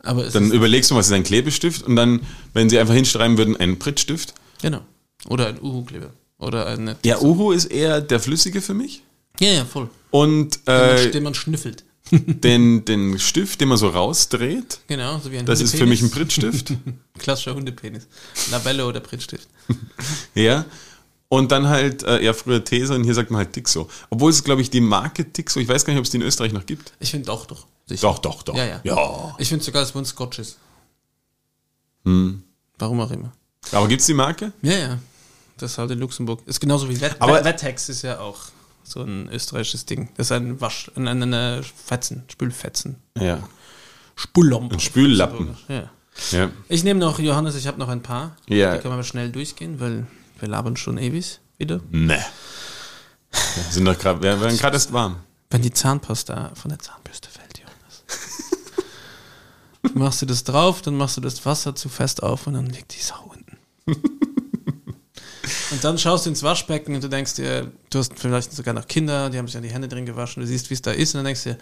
S2: aber es
S1: Dann überlegst du, was ist ein Klebestift? Und dann, wenn sie einfach hinschreiben würden, ein Prittstift.
S2: genau. Oder ein Uhu-Kleber. Oder eine
S1: Ja, Uhu ist eher der flüssige für mich.
S2: ja, ja, voll.
S1: Und
S2: man,
S1: äh,
S2: den man schnüffelt. <laughs>
S1: den, den Stift, den man so rausdreht,
S2: Genau, so wie ein
S1: das ist für mich ein. Prittstift. <laughs>
S2: Klassischer Hundepenis. Labelle oder Prittstift. <laughs>
S1: Ja. Und dann halt, äh, ja, früher Tesa und hier sagt man halt Tixo. Obwohl es, glaube ich, die Marke Tixo, ich weiß gar nicht, ob es die in Österreich noch gibt.
S2: Ich finde doch, doch. Sicher.
S1: Doch, doch, doch.
S2: Ja, ja.
S1: ja.
S2: Ich finde sogar, dass uns Scotch ist.
S1: Hm.
S2: Warum auch immer.
S1: Aber gibt's die Marke?
S2: Ja, ja. Das ist halt in Luxemburg. Ist genauso wie Wettex ist ja auch so ein österreichisches Ding. Das ist ein Wasch, ein, ein, eine Fetzen, Spülfetzen.
S1: Ja.
S2: Spülllampe.
S1: Ein Spüllappen.
S2: Ja.
S1: Ja.
S2: Ich nehme noch, Johannes, ich habe noch ein paar.
S1: Ja.
S2: Die können wir schnell durchgehen, weil wir labern schon ewig wieder.
S1: Ne. Wir sind doch gerade, wir werden gerade erst warm.
S2: Wenn die Zahnpasta von der Zahnbürste fällt, Johannes. <laughs> machst du das drauf, dann machst du das Wasser zu fest auf und dann liegt die Sau unten. <laughs> und dann schaust du ins Waschbecken und du denkst dir, du hast vielleicht sogar noch Kinder, die haben sich an die Hände drin gewaschen, du siehst, wie es da ist und dann denkst du dir,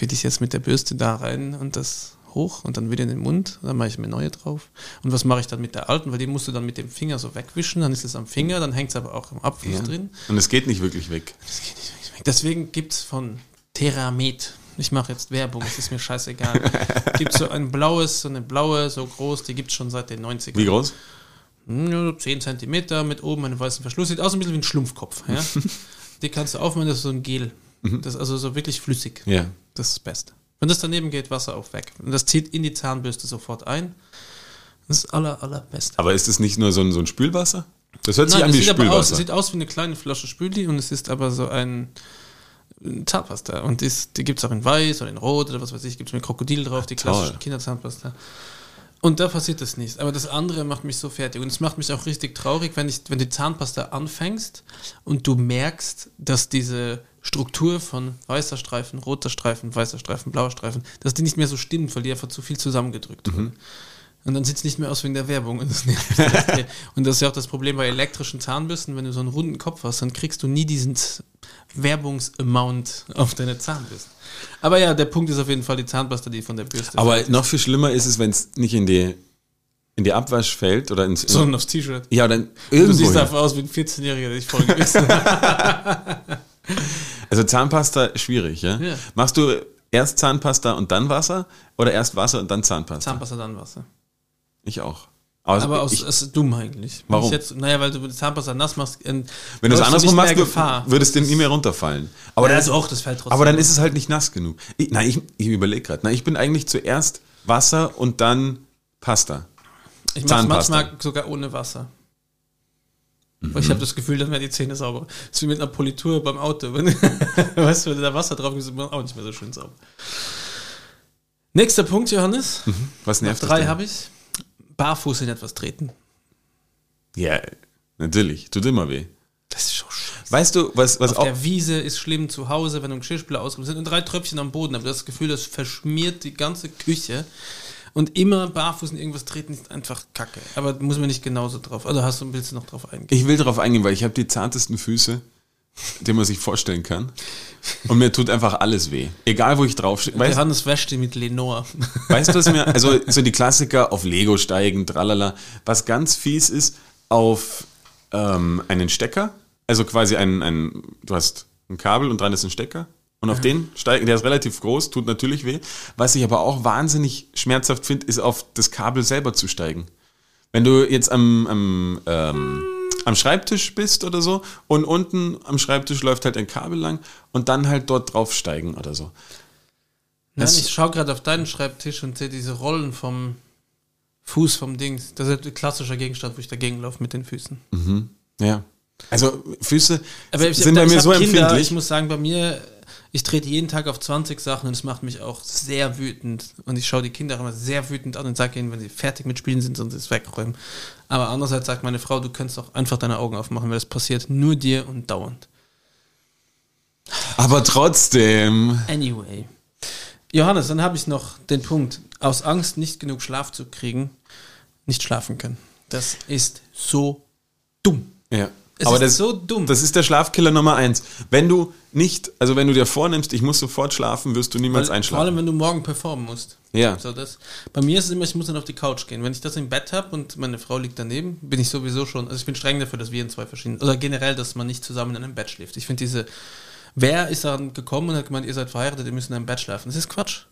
S2: will ich jetzt mit der Bürste da rein und das hoch und dann wieder in den Mund, dann mache ich mir neue drauf. Und was mache ich dann mit der alten? Weil die musst du dann mit dem Finger so wegwischen, dann ist es am Finger, dann hängt es aber auch im Abfluss
S1: Ja.
S2: drin.
S1: Und es geht nicht wirklich weg.
S2: Das geht nicht Deswegen gibt es von Theramed, ich mache jetzt Werbung, es ist mir scheißegal, <laughs> gibt so ein blaues, so eine blaue, so groß, die gibt es schon seit den 90ern.
S1: Wie groß?
S2: Hm, ja, so 10 cm mit oben einem weißen Verschluss. Sieht aus ein bisschen wie ein Schlumpfkopf. Ja? <laughs> die kannst du aufmachen, das ist so ein Gel. Das ist also so wirklich flüssig.
S1: Ja.
S2: Das ist das Beste. Wenn das daneben geht, Wasser auch weg. Und das zieht in die Zahnbürste sofort ein. Das ist das aller, allerbeste.
S1: Aber ist es nicht nur so ein, so ein Spülwasser? Das hört sich
S2: Nein,
S1: an
S2: es
S1: wie
S2: sieht, aber aus, es
S1: Spülwasser.
S2: sieht aus wie eine kleine Flasche Spüli und es ist aber so ein Zahnpasta. Und das, die gibt es auch in weiß oder in rot oder was weiß ich, gibt es mit Krokodil drauf, die klassische
S1: toll.
S2: Kinderzahnpasta. Und da passiert das nicht. Aber das andere macht mich so fertig. Und es macht mich auch richtig traurig, wenn, ich, wenn die Zahnpasta anfängst und du merkst, dass diese Struktur von weißer Streifen, roter Streifen, weißer Streifen, blauer Streifen, dass die nicht mehr so stimmt, weil die einfach zu viel zusammengedrückt wurden. Und dann sieht es nicht mehr aus in der Werbung. Und das, nervt und das ist ja auch das Problem bei elektrischen Zahnbürsten. Wenn du so einen runden Kopf hast, dann kriegst du nie diesen Werbungsamount auf deine Zahnbürste. Aber ja, der Punkt ist auf jeden Fall die Zahnpasta, die von der Bürste
S1: Aber
S2: fällt.
S1: noch viel schlimmer ist es, wenn es nicht in die, in die Abwasch fällt oder ins.
S2: sondern aufs T-Shirt.
S1: ja, dann
S2: Du
S1: irgendwo.
S2: siehst
S1: hin.
S2: einfach aus wie ein 14-Jähriger, der dich voll hat. <laughs>
S1: Also Zahnpasta schwierig, ja?
S2: Ja.
S1: Machst du erst Zahnpasta und dann Wasser oder erst Wasser und dann Zahnpasta?
S2: Zahnpasta dann Wasser.
S1: Ich auch. Aber,
S2: Aber aus,
S1: ich,
S2: ist dumm eigentlich. Wenn
S1: Warum?
S2: Jetzt, naja, weil du die Zahnpasta nass machst.
S1: wenn du es andersrum machst,
S2: Gefahr.
S1: würdest du nie mehr runterfallen. Aber,
S2: Ja,
S1: dann,
S2: also auch, das fällt trotzdem.
S1: aber dann ist es halt nicht nass genug. Ich, nein, ich, ich überlege gerade. Nein, ich bin eigentlich zuerst Wasser und dann Pasta.
S2: Ich
S1: Zahnpasta.
S2: manchmal sogar ohne Wasser. Weil ich habe das Gefühl, dann werden die Zähne sauber. Das ist wie mit einer Politur beim Auto. <laughs> Wenn, weißt du, wenn du da Wasser drauf ist, ist man auch nicht mehr so schön sauber. Nächster Punkt, Johannes.
S1: Was
S2: Noch
S1: nervt dich
S2: drei habe ich. Barfuß in etwas treten.
S1: Ja, natürlich. Tut immer weh.
S2: Das ist schon scheiße.
S1: Weißt du, was, was
S2: Auf
S1: auch.
S2: der Wiese ist schlimm zu Hause, wenn du einen Geschirrspüler ausgibst. sind nur drei Tröpfchen am Boden, aber das Gefühl, das verschmiert die ganze Küche. Und immer barfuß in irgendwas treten ist einfach kacke. Aber muss man nicht genauso drauf. Also hast du, willst du noch drauf eingehen?
S1: Ich will darauf eingehen, weil ich habe die zartesten Füße, die man sich vorstellen kann. Und mir tut einfach alles weh. Egal, wo ich drauf stehe. Weißt,
S2: Johannes wäscht mit Lenore.
S1: weißt du, was mir, also <laughs> so die Klassiker auf Lego steigen, tralala. Was ganz fies ist, auf ähm, einen Stecker, also quasi ein, ein, du hast ein Kabel und dran ist ein Stecker. Und auf den steigen, der ist relativ groß, tut natürlich weh. Was ich aber auch wahnsinnig schmerzhaft finde, ist auf das Kabel selber zu steigen. Wenn du jetzt am, am, ähm, am Schreibtisch bist oder so und unten am Schreibtisch läuft halt ein Kabel lang und dann halt dort draufsteigen oder so.
S2: Nein,
S1: Das-
S2: ich schaue gerade auf deinen Schreibtisch und sehe diese Rollen vom Fuß vom Dings. Das ist ein klassischer Gegenstand, wo ich dagegen laufe mit den Füßen.
S1: Ja. Also Füße
S2: ich,
S1: sind bei
S2: ich
S1: mir so
S2: Kinder,
S1: empfindlich.
S2: Ich muss sagen, bei mir, ich trete jeden Tag auf 20 Sachen und es macht mich auch sehr wütend. Und ich schaue die Kinder auch immer sehr wütend an und sage ihnen, wenn sie fertig mit Spielen sind, sollen sie es wegräumen. Aber andererseits sagt meine Frau, du kannst auch einfach deine Augen aufmachen, weil das passiert nur dir und dauernd.
S1: Aber trotzdem.
S2: Anyway. Johannes, dann habe ich noch den Punkt, aus Angst nicht genug Schlaf zu kriegen, nicht schlafen können. Das ist so dumm.
S1: Ja.
S2: Es
S1: Aber
S2: ist
S1: das,
S2: so dumm.
S1: Das ist der Schlafkiller Nummer eins. Wenn du nicht, also wenn du dir vornimmst, ich muss sofort schlafen, wirst du niemals
S2: Weil, vor allem,
S1: einschlafen.
S2: wenn du morgen performen musst.
S1: Ja.
S2: So das. Bei mir ist es immer, ich muss dann auf die Couch gehen. Wenn ich das im Bett habe und meine Frau liegt daneben, bin ich sowieso schon, also ich bin streng dafür, dass wir in zwei verschiedenen, oder generell, dass man nicht zusammen in einem Bett schläft. Ich finde diese, wer ist dann gekommen und hat gemeint, ihr seid verheiratet, ihr müsst in einem Bett schlafen. Das ist Quatsch.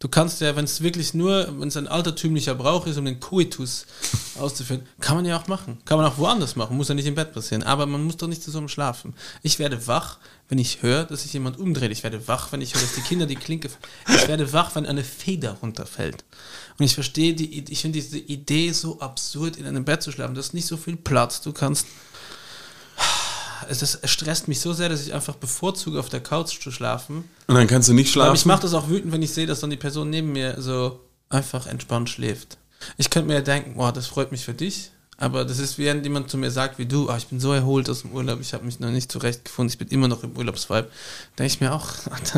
S2: Du kannst ja, wenn es wirklich nur, wenn es ein altertümlicher Brauch ist, um den Koitus <laughs> auszuführen, kann man ja auch machen. Kann man auch woanders machen, muss ja nicht im Bett passieren. Aber man muss doch nicht zusammen schlafen. Ich werde wach, wenn ich höre, dass sich jemand umdreht. Ich werde wach, wenn ich höre, dass die Kinder die Klinke. Ich werde wach, wenn eine Feder runterfällt. Und ich verstehe die, ich finde diese Idee so absurd, in einem Bett zu schlafen. Du hast nicht so viel Platz. Du kannst. Es das stresst mich so sehr, dass ich einfach bevorzuge, auf der Couch zu schlafen.
S1: Und dann kannst du nicht
S2: Aber
S1: schlafen.
S2: ich mache das auch wütend, wenn ich sehe, dass dann die Person neben mir so einfach entspannt schläft. Ich könnte mir ja denken, boah, das freut mich für dich. Aber das ist, wie wenn jemand zu mir sagt, wie du, ah, ich bin so erholt aus dem Urlaub, ich habe mich noch nicht zurechtgefunden, ich bin immer noch im Urlaubsvibe. Denke ich mir auch, <laughs>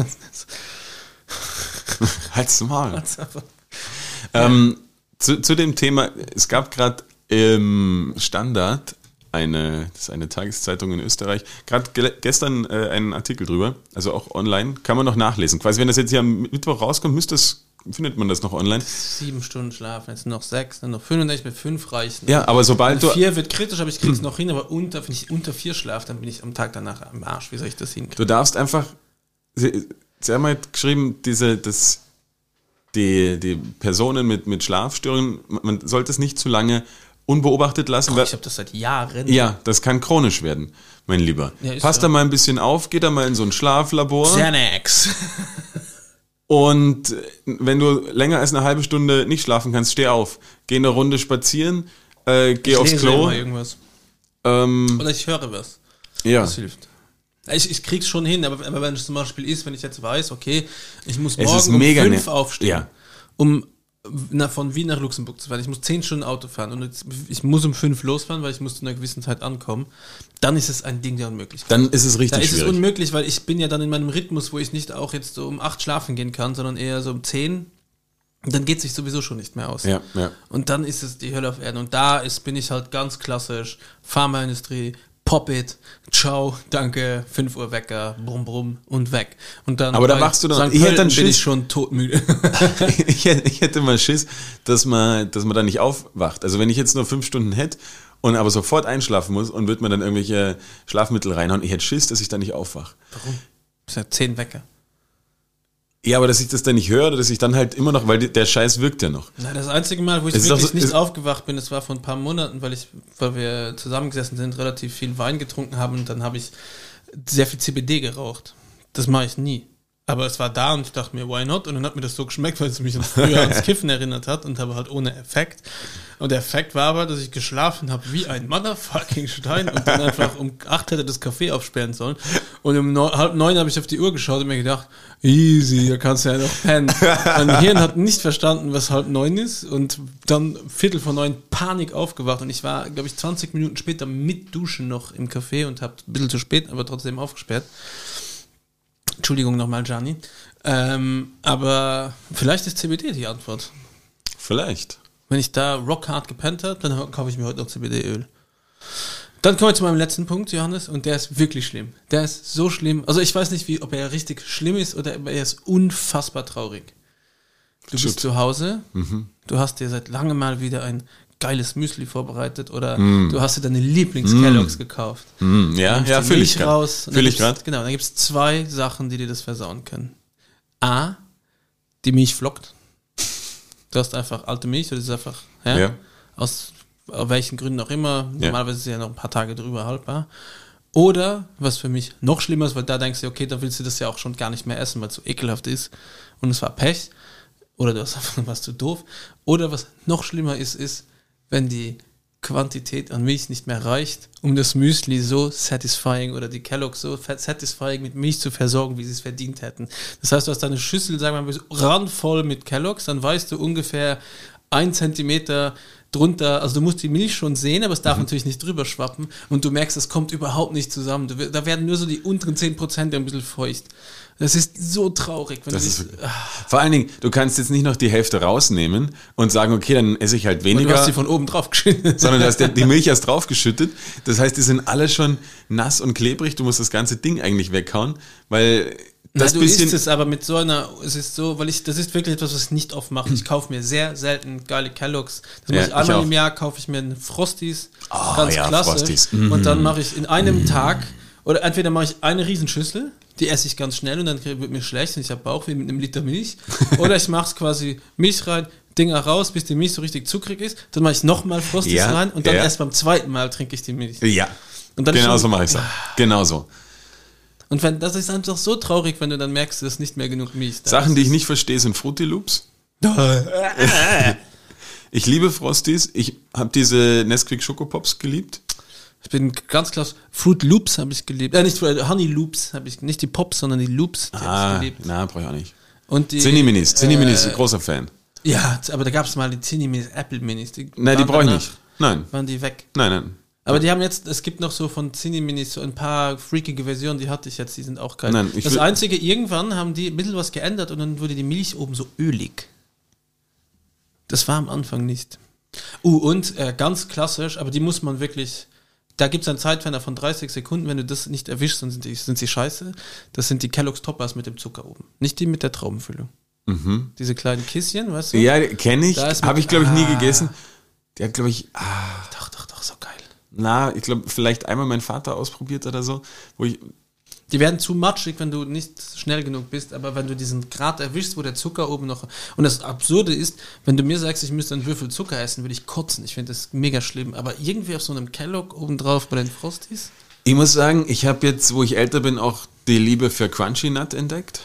S2: <laughs>
S1: Halt's mal. Ähm, zu, zu dem Thema, es gab gerade im Standard eine, das ist eine Tageszeitung in Österreich, gerade ge gestern äh, einen Artikel drüber, also auch online, kann man noch nachlesen. Quasi, wenn das jetzt hier am Mittwoch rauskommt, müsste es findet man das noch online.
S2: Sieben Stunden schlafen, jetzt noch sechs, dann noch fünf und dann ich mit fünf reichen.
S1: Ja, aber sobald du,
S2: Vier wird kritisch, aber ich krieg's noch hin, aber unter, wenn ich unter vier schlafe, dann bin ich am Tag danach am Arsch. Wie soll ich das hinkriegen?
S1: du darfst einfach, sie, sie haben halt geschrieben, diese, das, die, die Personen mit, mit Schlafstörungen, man sollte es nicht zu lange unbeobachtet lassen, weil,
S2: Ich habe das seit Jahren.
S1: ja, das kann chronisch werden, mein Lieber.
S2: Ja, ist
S1: Pass
S2: so.
S1: da mal ein bisschen auf, geh da mal in so ein Schlaflabor.
S2: Xanax.
S1: Und wenn du länger als eine halbe Stunde nicht schlafen kannst, steh auf. Geh eine Runde spazieren, äh, geh
S2: Ich
S1: aufs Klo.
S2: irgendwas.
S1: Ähm,
S2: Oder ich höre was.
S1: ja.
S2: Das hilft. Ich, ich krieg's schon hin, aber, aber wenn es zum Beispiel ist, wenn ich jetzt weiß, okay, ich muss morgen um fünf aufstehen,
S1: Ja.
S2: um na, von Wien nach Luxemburg zu fahren. Ich muss zehn Stunden Auto fahren und jetzt, ich muss um fünf losfahren, weil ich muss zu einer gewissen Zeit ankommen. Dann ist es ein Ding der Unmöglichkeit.
S1: Dann ist es
S2: Da
S1: richtig
S2: ist es
S1: schwierig.
S2: unmöglich, weil ich bin ja dann in meinem Rhythmus, wo ich nicht auch jetzt so um acht schlafen gehen kann, sondern eher so um zehn. Dann geht sich sowieso schon nicht mehr aus.
S1: Ja, ja.
S2: Und dann ist es die Hölle auf Erden. Und da ist, bin ich halt ganz klassisch. Pharmaindustrie, Pop it, ciao, danke, 5 Uhr Wecker, brumm, brumm und weg. Und dann
S1: Aber da machst du doch-
S2: St.
S1: ich hätte dann
S2: bin
S1: Schiss.
S2: ich schon todmüde. <laughs>
S1: ich, hätte, ich hätte mal Schiss, dass man, dass man da nicht aufwacht. Also wenn ich jetzt nur fünf Stunden hätte und aber sofort einschlafen muss und würde mir dann irgendwelche Schlafmittel reinhauen, ich hätte Schiss, dass ich da nicht aufwache.
S2: Warum? Das sind ja 10 Wecker.
S1: Ja, aber dass ich das dann nicht höre, oder dass ich dann halt immer noch, weil der Scheiß wirkt ja noch.
S2: Na, das einzige Mal, wo ich
S1: Es
S2: wirklich
S1: so-
S2: nicht aufgewacht bin, das war vor ein paar Monaten, weil ich, weil wir zusammengesessen sind, relativ viel Wein getrunken haben und dann habe ich sehr viel CBD geraucht. Das mache ich nie. Aber es war da und ich dachte mir, why not? Und dann hat mir das so geschmeckt, weil es mich an früher ans <laughs> Kiffen erinnert hat und aber halt ohne Effekt. Und der Effekt war aber, dass ich geschlafen habe wie ein motherfucking Stein und dann einfach um acht hätte das Café aufsperren sollen. Und um neun, halb neun habe ich auf die Uhr geschaut und mir gedacht, easy, da kannst du ja noch pennen. Mein <laughs> Hirn hat nicht verstanden, was halb neun ist und dann Viertel vor neun Panik aufgewacht und ich war, glaube ich, 20 Minuten später mit Duschen noch im Café und habe ein bisschen zu spät, aber trotzdem aufgesperrt. Entschuldigung nochmal, Gianni. Ähm, aber vielleicht ist CBD die Antwort.
S1: Vielleicht.
S2: Wenn ich da rockhard gepennt habe, dann kaufe ich mir heute noch CBD-Öl. Dann kommen wir zu meinem letzten Punkt, Johannes, und der ist wirklich schlimm. Der ist so schlimm. Also ich weiß nicht, wie, ob er richtig schlimm ist oder er ist unfassbar traurig. Du
S1: Shoot.
S2: bist zu Hause,
S1: Mhm.
S2: du hast dir seit langem mal wieder ein geiles Müsli vorbereitet oder
S1: Mm.
S2: du hast dir deine Lieblings-Kelloggs gekauft.
S1: Hm, ja, ja, fühle ich
S2: raus.
S1: Fühle ich gerade.
S2: Genau, dann gibt es zwei Sachen, die dir das versauen können. A, die Milch flockt. Du hast einfach alte Milch oder das ist einfach, ja,
S1: Ja.
S2: aus welchen Gründen auch immer,
S1: Ja.
S2: normalerweise ist sie ja noch ein paar Tage drüber haltbar. Oder, was für mich noch schlimmer ist, weil da denkst du, okay, da willst du das ja auch schon gar nicht mehr essen, weil es so ekelhaft ist und es war Pech. Oder du hast <laughs> einfach was zu doof. Oder was noch schlimmer ist, ist, wenn die Quantität an Milch nicht mehr reicht, um das Müsli so satisfying oder die Kelloggs so satisfying mit Milch zu versorgen, wie sie es verdient hätten. Das heißt, du hast deine Schüssel, sagen wir mal, randvoll mit Kelloggs, dann weißt du ungefähr ein Zentimeter drunter, also du musst die Milch schon sehen, aber es
S1: Mhm.
S2: darf natürlich nicht drüber schwappen und du merkst, es kommt überhaupt nicht zusammen. Da werden nur so die unteren 10% ein bisschen feucht. Das ist so traurig.
S1: Das
S2: du
S1: ist, vor allen Dingen, du kannst jetzt nicht noch die Hälfte rausnehmen und sagen, okay, dann esse ich halt
S2: du
S1: weniger.
S2: hast sie von oben drauf geschnitten.
S1: sondern du hast die Milch <laughs> erst draufgeschüttet. Das heißt, die sind alle schon nass und klebrig. Du musst das ganze Ding eigentlich weghauen, weil das
S2: Na, du isst es aber mit so einer, es ist so, weil ich, das ist wirklich etwas, was ich nicht oft mache. Ich kaufe mir sehr selten geile Kelloggs. Das
S1: Ja,
S2: mache ich einmal
S1: ich
S2: im Jahr, kaufe ich mir einen Frosties,
S1: Ah,
S2: ganz
S1: ja,
S2: klassisch.
S1: Frosties. Mhm.
S2: Und dann mache ich in einem Tag, oder entweder mache ich eine Riesenschüssel, die esse ich ganz schnell und dann wird mir schlecht und ich habe Bauch wie mit einem Liter Milch. <laughs> oder ich mache es quasi Milch rein, Dinger raus, bis die Milch so richtig zuckrig ist. Dann mache ich nochmal Frosties
S1: Ja,
S2: rein und dann
S1: ja.
S2: erst beim zweiten Mal trinke ich die Milch.
S1: ja,
S2: Und dann
S1: genau
S2: schon-
S1: so mache ich es. Genau so.
S2: Und wenn, das ist einfach so traurig, wenn du dann merkst, es ist nicht mehr genug Milch. da.
S1: Sachen, die ich nicht verstehe, sind Fruity Loops. <laughs> Ich liebe Frosties. Ich habe diese Nesquik Schokopops geliebt.
S2: Ich bin ganz klar, Fruit Loops habe ich geliebt. Äh, nicht Fruit, Honey Loops habe ich, nicht die Pops, sondern die Loops, die habe
S1: Ah,
S2: ich geliebt.
S1: na, brauche ich auch nicht.
S2: Und die,
S1: Zinni Minis. Zinni Minis,
S2: äh,
S1: großer Fan.
S2: Ja, aber da gab es mal die Zinni Minis, Apple Minis. Die
S1: Nein, die brauche ich nicht. Nein,
S2: Waren die weg.
S1: nein, nein.
S2: Aber die haben jetzt, es gibt noch so von Zinni Minis so ein paar freakige Versionen, die hatte ich jetzt, die sind auch geil.
S1: Nein, ich
S2: das Einzige, irgendwann haben die ein bisschen was geändert und dann wurde die Milch oben so ölig. Das war am Anfang nicht. Uh, und äh, ganz klassisch, aber die muss man wirklich, da gibt es einen Zeitfenster von 30 Sekunden, wenn du das nicht erwischst, dann sind die, sind sie scheiße. Das sind die Kellogg's Toppers mit dem Zucker oben. Nicht die mit der Traubenfüllung. Diese kleinen Kisschen, weißt du?
S1: Ja, kenne ich. Habe ich, glaube ich, nie
S2: Ah.
S1: gegessen. Die hat, glaube ich, ah,
S2: Doch, doch, doch, so geil.
S1: na, ich glaube, vielleicht einmal mein Vater ausprobiert oder so, wo ich,
S2: Die werden zu matschig, wenn du nicht schnell genug bist, aber wenn du diesen Grad erwischst, wo der Zucker oben noch. Und das Absurde ist, wenn du mir sagst, ich müsste einen Würfel Zucker essen, würde ich kotzen. Ich finde das mega schlimm. Aber irgendwie auf so einem Kellogg obendrauf bei den Frosties.
S1: ich muss sagen, ich habe jetzt, wo ich älter bin, auch die Liebe für Crunchy Nut entdeckt.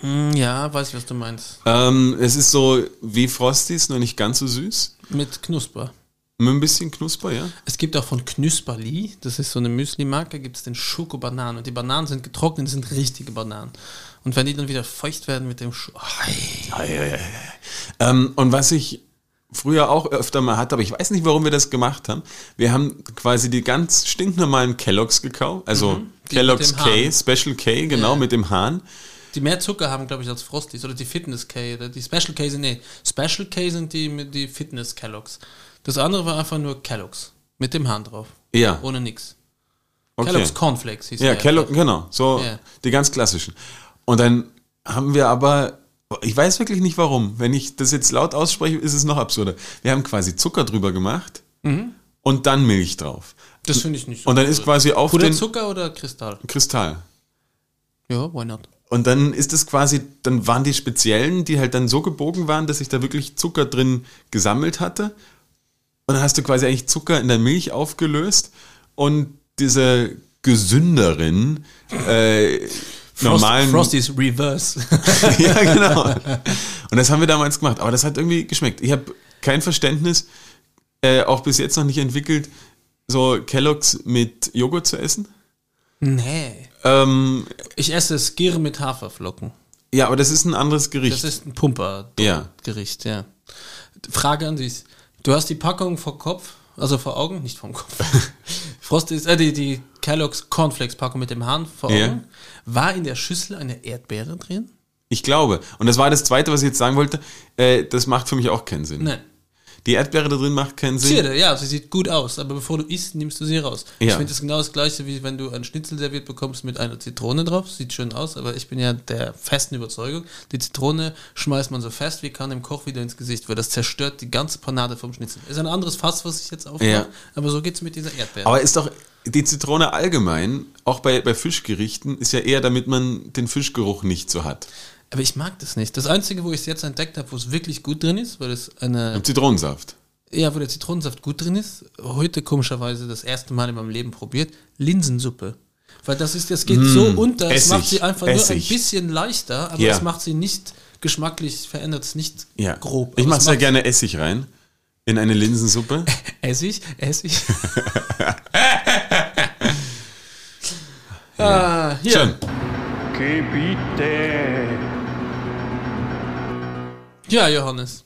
S2: Hm, ja, weiß ich, was du meinst.
S1: Ähm, es ist so wie Frosties, nur nicht ganz so süß.
S2: Mit Knusper.
S1: Mit ein bisschen Knusper, ja.
S2: Es gibt auch von Knusperli, das ist so eine Müsli-Marke, gibt es den Schoko-Bananen. Und die Bananen sind getrocknet, sind richtige Bananen. Und wenn die dann wieder feucht werden mit dem Sch Ei.
S1: Ähm, und was ich früher auch öfter mal hatte, aber ich weiß nicht, warum wir das gemacht haben. Wir haben quasi die ganz stinknormalen Kelloggs gekauft, also
S2: Mhm.
S1: Kellogg's. K, Special K, genau,
S2: Ja.
S1: mit dem Hahn.
S2: Die mehr Zucker haben, glaube ich, als Frosties oder die Fitness K oder die Special K sind, nee, Special K sind die die Fitness Kelloggs. Das andere war einfach nur Kelloggs mit dem Hahn drauf.
S1: Ja,
S2: Ohne nix.
S1: okay.
S2: Kellogg's Cornflakes hieß
S1: Ja, Kellogg, genau, so
S2: Ja.
S1: die ganz klassischen. Und dann haben wir aber, ich weiß wirklich nicht warum, wenn ich das jetzt laut ausspreche, ist es noch absurder. Wir haben quasi Zucker drüber gemacht und dann Milch drauf.
S2: Das finde ich nicht so
S1: Und dann ist
S2: cool.
S1: quasi auf den
S2: Puderzucker oder Kristall?
S1: Kristall.
S2: Ja, why not?
S1: Und dann ist es quasi, dann waren die speziellen, die halt dann so gebogen waren, dass sich da wirklich Zucker drin gesammelt hatte. Und dann hast du quasi eigentlich Zucker in der Milch aufgelöst und diese gesünderen, äh, normalen.
S2: Frosties Reverse. <laughs>
S1: ja, genau. Und das haben wir damals gemacht. Aber das hat irgendwie geschmeckt. Ich habe kein Verständnis, äh, auch bis jetzt noch nicht entwickelt, so Kelloggs mit Joghurt zu essen.
S2: nee.
S1: Ähm,
S2: Ich esse Skir mit Haferflocken.
S1: ja, aber das ist ein anderes Gericht.
S2: Das ist ein Pumper.
S1: Ja.
S2: Gericht, ja. Frage an dich. Du hast die Packung vor Kopf, also vor Augen, nicht vom Kopf. <laughs> Frost ist, äh, die, die Kellogg's Cornflakes Packung mit dem Hahn vor Augen.
S1: Ja.
S2: War in der Schüssel eine Erdbeere drin?
S1: Ich glaube. Und das war das Zweite, was ich jetzt sagen wollte. Äh, das macht für mich auch keinen Sinn.
S2: Nein.
S1: Die Erdbeere da drin macht keinen Sinn.
S2: Zierde, ja, sie sieht gut aus, aber bevor du isst, nimmst du sie raus. Ich
S1: Ja.
S2: finde das genau das gleiche, wie wenn du ein Schnitzel serviert bekommst mit einer Zitrone drauf. Sieht schön aus, aber ich bin ja der festen Überzeugung, die Zitrone schmeißt man so fest wie kann dem Koch wieder ins Gesicht, weil das zerstört die ganze Panade vom Schnitzel. Ist ein anderes Fass, was ich jetzt aufmache,
S1: Ja.
S2: aber so geht's mit dieser Erdbeere.
S1: Aber ist doch die Zitrone allgemein, auch bei, bei Fischgerichten, ist ja eher, damit man den Fischgeruch nicht so hat.
S2: Aber ich mag das nicht. Das Einzige, wo ich es jetzt entdeckt habe, wo es wirklich gut drin ist, weil es eine,
S1: Und Zitronensaft.
S2: ja, wo der Zitronensaft gut drin ist, heute komischerweise das erste Mal in meinem Leben probiert, Linsensuppe. Weil das ist, das geht so unter, es
S1: Essig,
S2: macht sie einfach nur ein
S1: Essig.
S2: bisschen leichter, aber
S1: Ja.
S2: es macht sie nicht geschmacklich, verändert es nicht
S1: Ja.
S2: grob.
S1: Ich mache
S2: es
S1: sehr gerne Essig rein. In eine Linsensuppe. <laughs>
S2: Essig, Essig. <laughs> ah, hier.
S1: Schön.
S4: Gebiete.
S2: Ja, Johannes.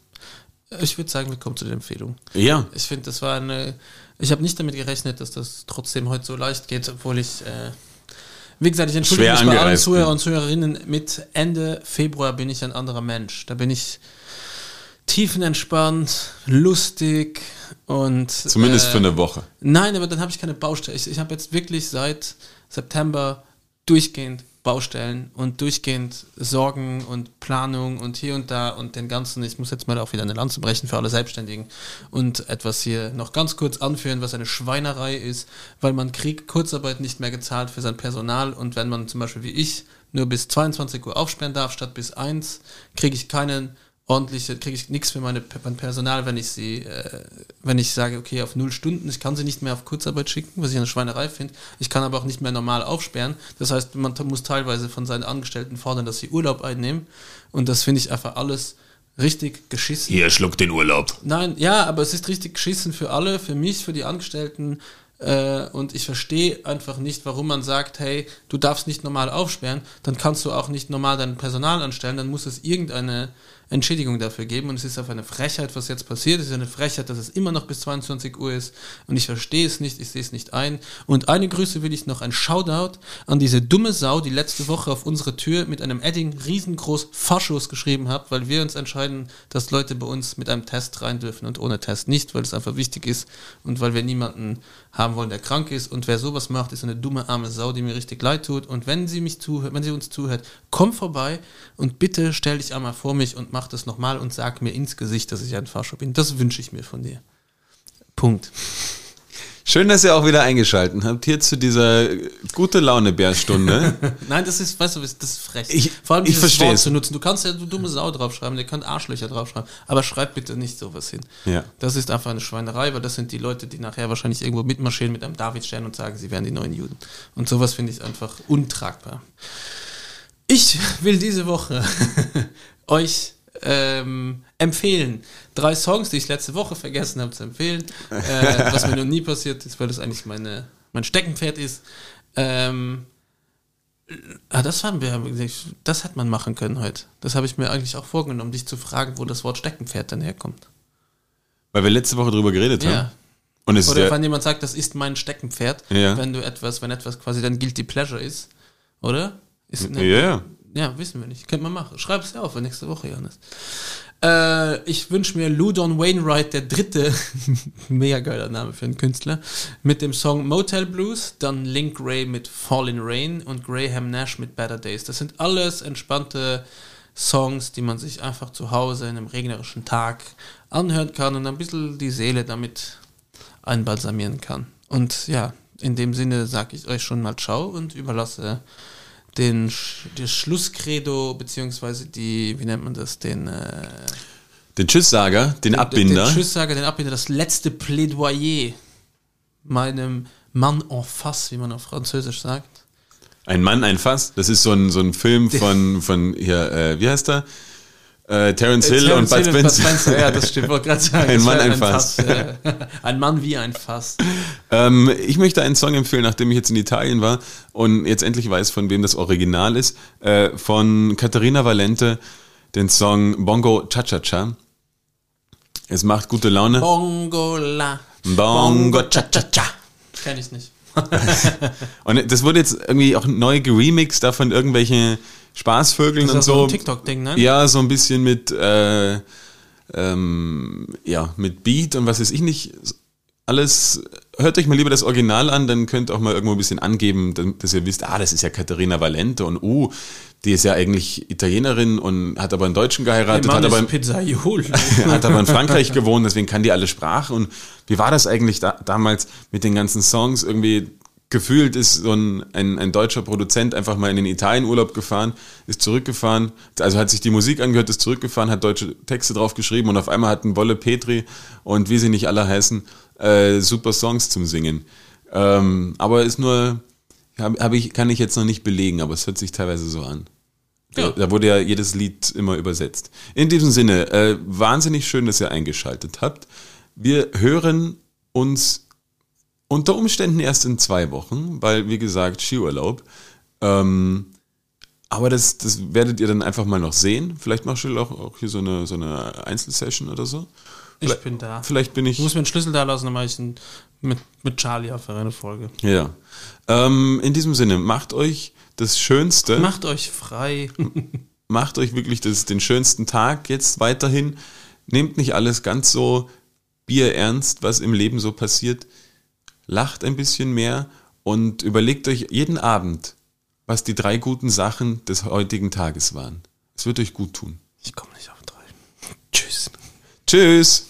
S2: Ich würde sagen, wir kommen zu der Empfehlung.
S1: Ja.
S2: Ich finde, das war eine. Ich habe nicht damit gerechnet, dass das trotzdem heute so leicht geht, obwohl ich. Äh, wie gesagt, ich entschuldige
S1: Schwer
S2: mich bei allen Zuhörer und Zuhörerinnen. Mit Ende Februar bin ich ein anderer Mensch. Da bin ich tiefenentspannt, lustig und.
S1: Zumindest
S2: äh,
S1: für eine Woche.
S2: Nein, aber dann habe ich keine Baustelle. Ich, ich habe jetzt wirklich seit September durchgehend Baustellen und durchgehend Sorgen und Planung und hier und da und den ganzen, ich muss jetzt mal auch wieder eine Lanze brechen für alle Selbstständigen und etwas hier noch ganz kurz anführen, was eine Schweinerei ist, weil man kriegt Kurzarbeit nicht mehr gezahlt für sein Personal und wenn man zum Beispiel wie ich nur bis 22 Uhr aufsperren darf statt bis 1, kriege ich keinen ordentliche, kriege ich nichts für meine, mein Personal, wenn ich sie, äh, wenn ich sage, okay, auf null Stunden, ich kann sie nicht mehr auf Kurzarbeit schicken, was ich eine Schweinerei finde. Ich kann aber auch nicht mehr normal aufsperren. Das heißt, man muss teilweise von seinen Angestellten fordern, dass sie Urlaub einnehmen. Und das finde ich einfach alles richtig geschissen.
S1: Hier, schluck den Urlaub.
S2: Nein, ja, aber es ist richtig geschissen für alle, für mich, für die Angestellten. Äh, und ich verstehe einfach nicht, warum man sagt, hey, du darfst nicht normal aufsperren, dann kannst du auch nicht normal dein Personal anstellen, dann muss es irgendeine Entschädigung dafür geben. Und es ist einfach eine Frechheit, was jetzt passiert. Es ist eine Frechheit, dass es immer noch bis 22 Uhr ist. Und ich verstehe es nicht, ich sehe es nicht ein. Und eine Grüße will ich noch, ein Shoutout an diese dumme Sau, die letzte Woche auf unsere Tür mit einem Edding riesengroß Faschos geschrieben hat, weil wir uns entscheiden, dass Leute bei uns mit einem Test rein dürfen und ohne Test nicht, weil es einfach wichtig ist und weil wir niemanden haben wollen, der krank ist. Und wer sowas macht, ist eine dumme arme Sau, die mir richtig leid tut. Und wenn sie mich zuhört, wenn sie uns zuhört, komm vorbei und bitte stell dich einmal vor mich und mach das nochmal und sag mir ins Gesicht, dass ich ein Fascho bin. Das wünsche ich mir von dir. Punkt.
S1: Schön, dass ihr auch wieder eingeschaltet habt hier zu dieser gute Laune Bärstunde. <laughs>
S2: Nein, das ist, weißt du, das ist frech.
S1: Ich-
S2: Vor allem
S1: ich
S2: dieses
S1: verstehe
S2: Wort zu nutzen. Du kannst ja du dumme Sau draufschreiben, ihr könnt Arschlöcher draufschreiben, aber schreibt bitte nicht sowas hin.
S1: Ja.
S2: Das ist einfach eine Schweinerei, weil das sind die Leute, die nachher wahrscheinlich irgendwo mitmarschieren mit einem Davidstern und sagen, sie wären die neuen Juden. Und sowas finde ich einfach untragbar. Ich will diese Woche <laughs> euch ähm, empfehlen. Drei Songs, die ich letzte Woche vergessen habe zu empfehlen, äh, was mir noch nie passiert ist, weil das eigentlich meine, mein Steckenpferd ist. Ähm, ah, das haben wir, das hätte man machen können heute. Das habe ich mir eigentlich auch vorgenommen, dich zu fragen, wo das Wort Steckenpferd dann herkommt.
S1: Weil wir letzte Woche drüber geredet
S2: Ja.
S1: haben. Und es
S2: Oder wenn jemand sagt, das ist mein Steckenpferd,
S1: Ja.
S2: wenn du etwas, wenn etwas quasi dann guilty pleasure ist, oder? Ist,
S1: ja, ja.
S2: Ja, wissen wir nicht. Könnte man machen. Schreib es ja auf für nächste Woche, Johannes. Äh, ich wünsche mir Ludon Wainwright, der dritte, <laughs> mega geiler Name für einen Künstler, mit dem Song Motel Blues, dann Link Ray mit Fallen Rain und Graham Nash mit Better Days. Das sind alles entspannte Songs, die man sich einfach zu Hause in einem regnerischen Tag anhören kann und ein bisschen die Seele damit einbalsamieren kann. Und ja, in dem Sinne sage ich euch schon mal Ciao und überlasse den das Schlusskredo, beziehungsweise die, wie nennt man das, den, äh,
S1: Den Tschüsssager, den Abbinder.
S2: den Tschüsssager, den Abbinder, das letzte Plädoyer meinem Mann en face, wie man auf Französisch sagt.
S1: Ein Mann, ein Fass. Das ist so ein, so ein Film von, von hier, äh, wie heißt er? Äh, Terence Hill und Bud Spencer.
S2: Ja, das stimmt. Wollte gerade sagen,
S1: Ein Mann, ein Fass.
S2: äh, ein Mann wie ein Fass.
S1: Ähm, ich möchte einen Song empfehlen, nachdem ich jetzt in Italien war und jetzt endlich weiß, von wem das Original ist. Äh, von Katharina Valente, den Song Bongo Cha Cha Cha. Es macht gute Laune. Bongo Cha Cha Cha.
S2: Kenn ich nicht. <laughs>
S1: Und das wurde jetzt irgendwie auch neu geremixed, da von irgendwelchen Spaßvögeln
S2: Das
S1: und
S2: ist so
S1: so.
S2: ein TikTok-Ding, ne?
S1: Ja, so ein bisschen mit, äh, ähm, ja, mit Beat und was weiß ich nicht. Alles, hört euch mal lieber das Original an, dann könnt ihr auch mal irgendwo ein bisschen angeben, dass ihr wisst, ah, das ist ja Katharina Valente und uh, die ist ja eigentlich Italienerin und hat aber einen Deutschen geheiratet, hat aber, in, <laughs> hat aber in Frankreich gewohnt, deswegen kann die alle Sprachen. Und wie war das eigentlich da, damals mit den ganzen Songs? Irgendwie gefühlt ist so ein, ein, ein deutscher Produzent einfach mal in den Italienurlaub gefahren, ist zurückgefahren, also hat sich die Musik angehört, ist zurückgefahren, hat deutsche Texte drauf geschrieben und auf einmal hatten Wolle Petri und wie sie nicht alle heißen, äh, super Songs zum Singen. Ähm, aber ist nur, hab, hab ich, kann ich jetzt noch nicht belegen, aber es hört sich teilweise so an.
S2: Ja.
S1: Da, da wurde ja jedes Lied immer übersetzt. In diesem Sinne, äh, wahnsinnig schön, dass ihr eingeschaltet habt. Wir hören uns unter Umständen erst in zwei Wochen, weil, wie gesagt, Skiurlaub. Ähm, aber das, das werdet ihr dann einfach mal noch sehen. Vielleicht machst du auch, auch hier so eine, so eine Einzelsession oder so.
S2: Ich bin da.
S1: Vielleicht bin ich.
S2: Du musst mir einen Schlüssel da lassen, dann mache ich einen mit, mit Charlie auf eine Folge.
S1: Ja. Ähm, in diesem Sinne, macht euch das Schönste.
S2: Macht euch frei.
S1: macht euch wirklich das, den schönsten Tag jetzt weiterhin. Nehmt nicht alles ganz so bierernst, was im Leben so passiert. Lacht ein bisschen mehr und überlegt euch jeden Abend, was die drei guten Sachen des heutigen Tages waren. Es wird euch gut tun.
S2: Ich komme nicht auf drei. Tschüss.
S1: Tschüss!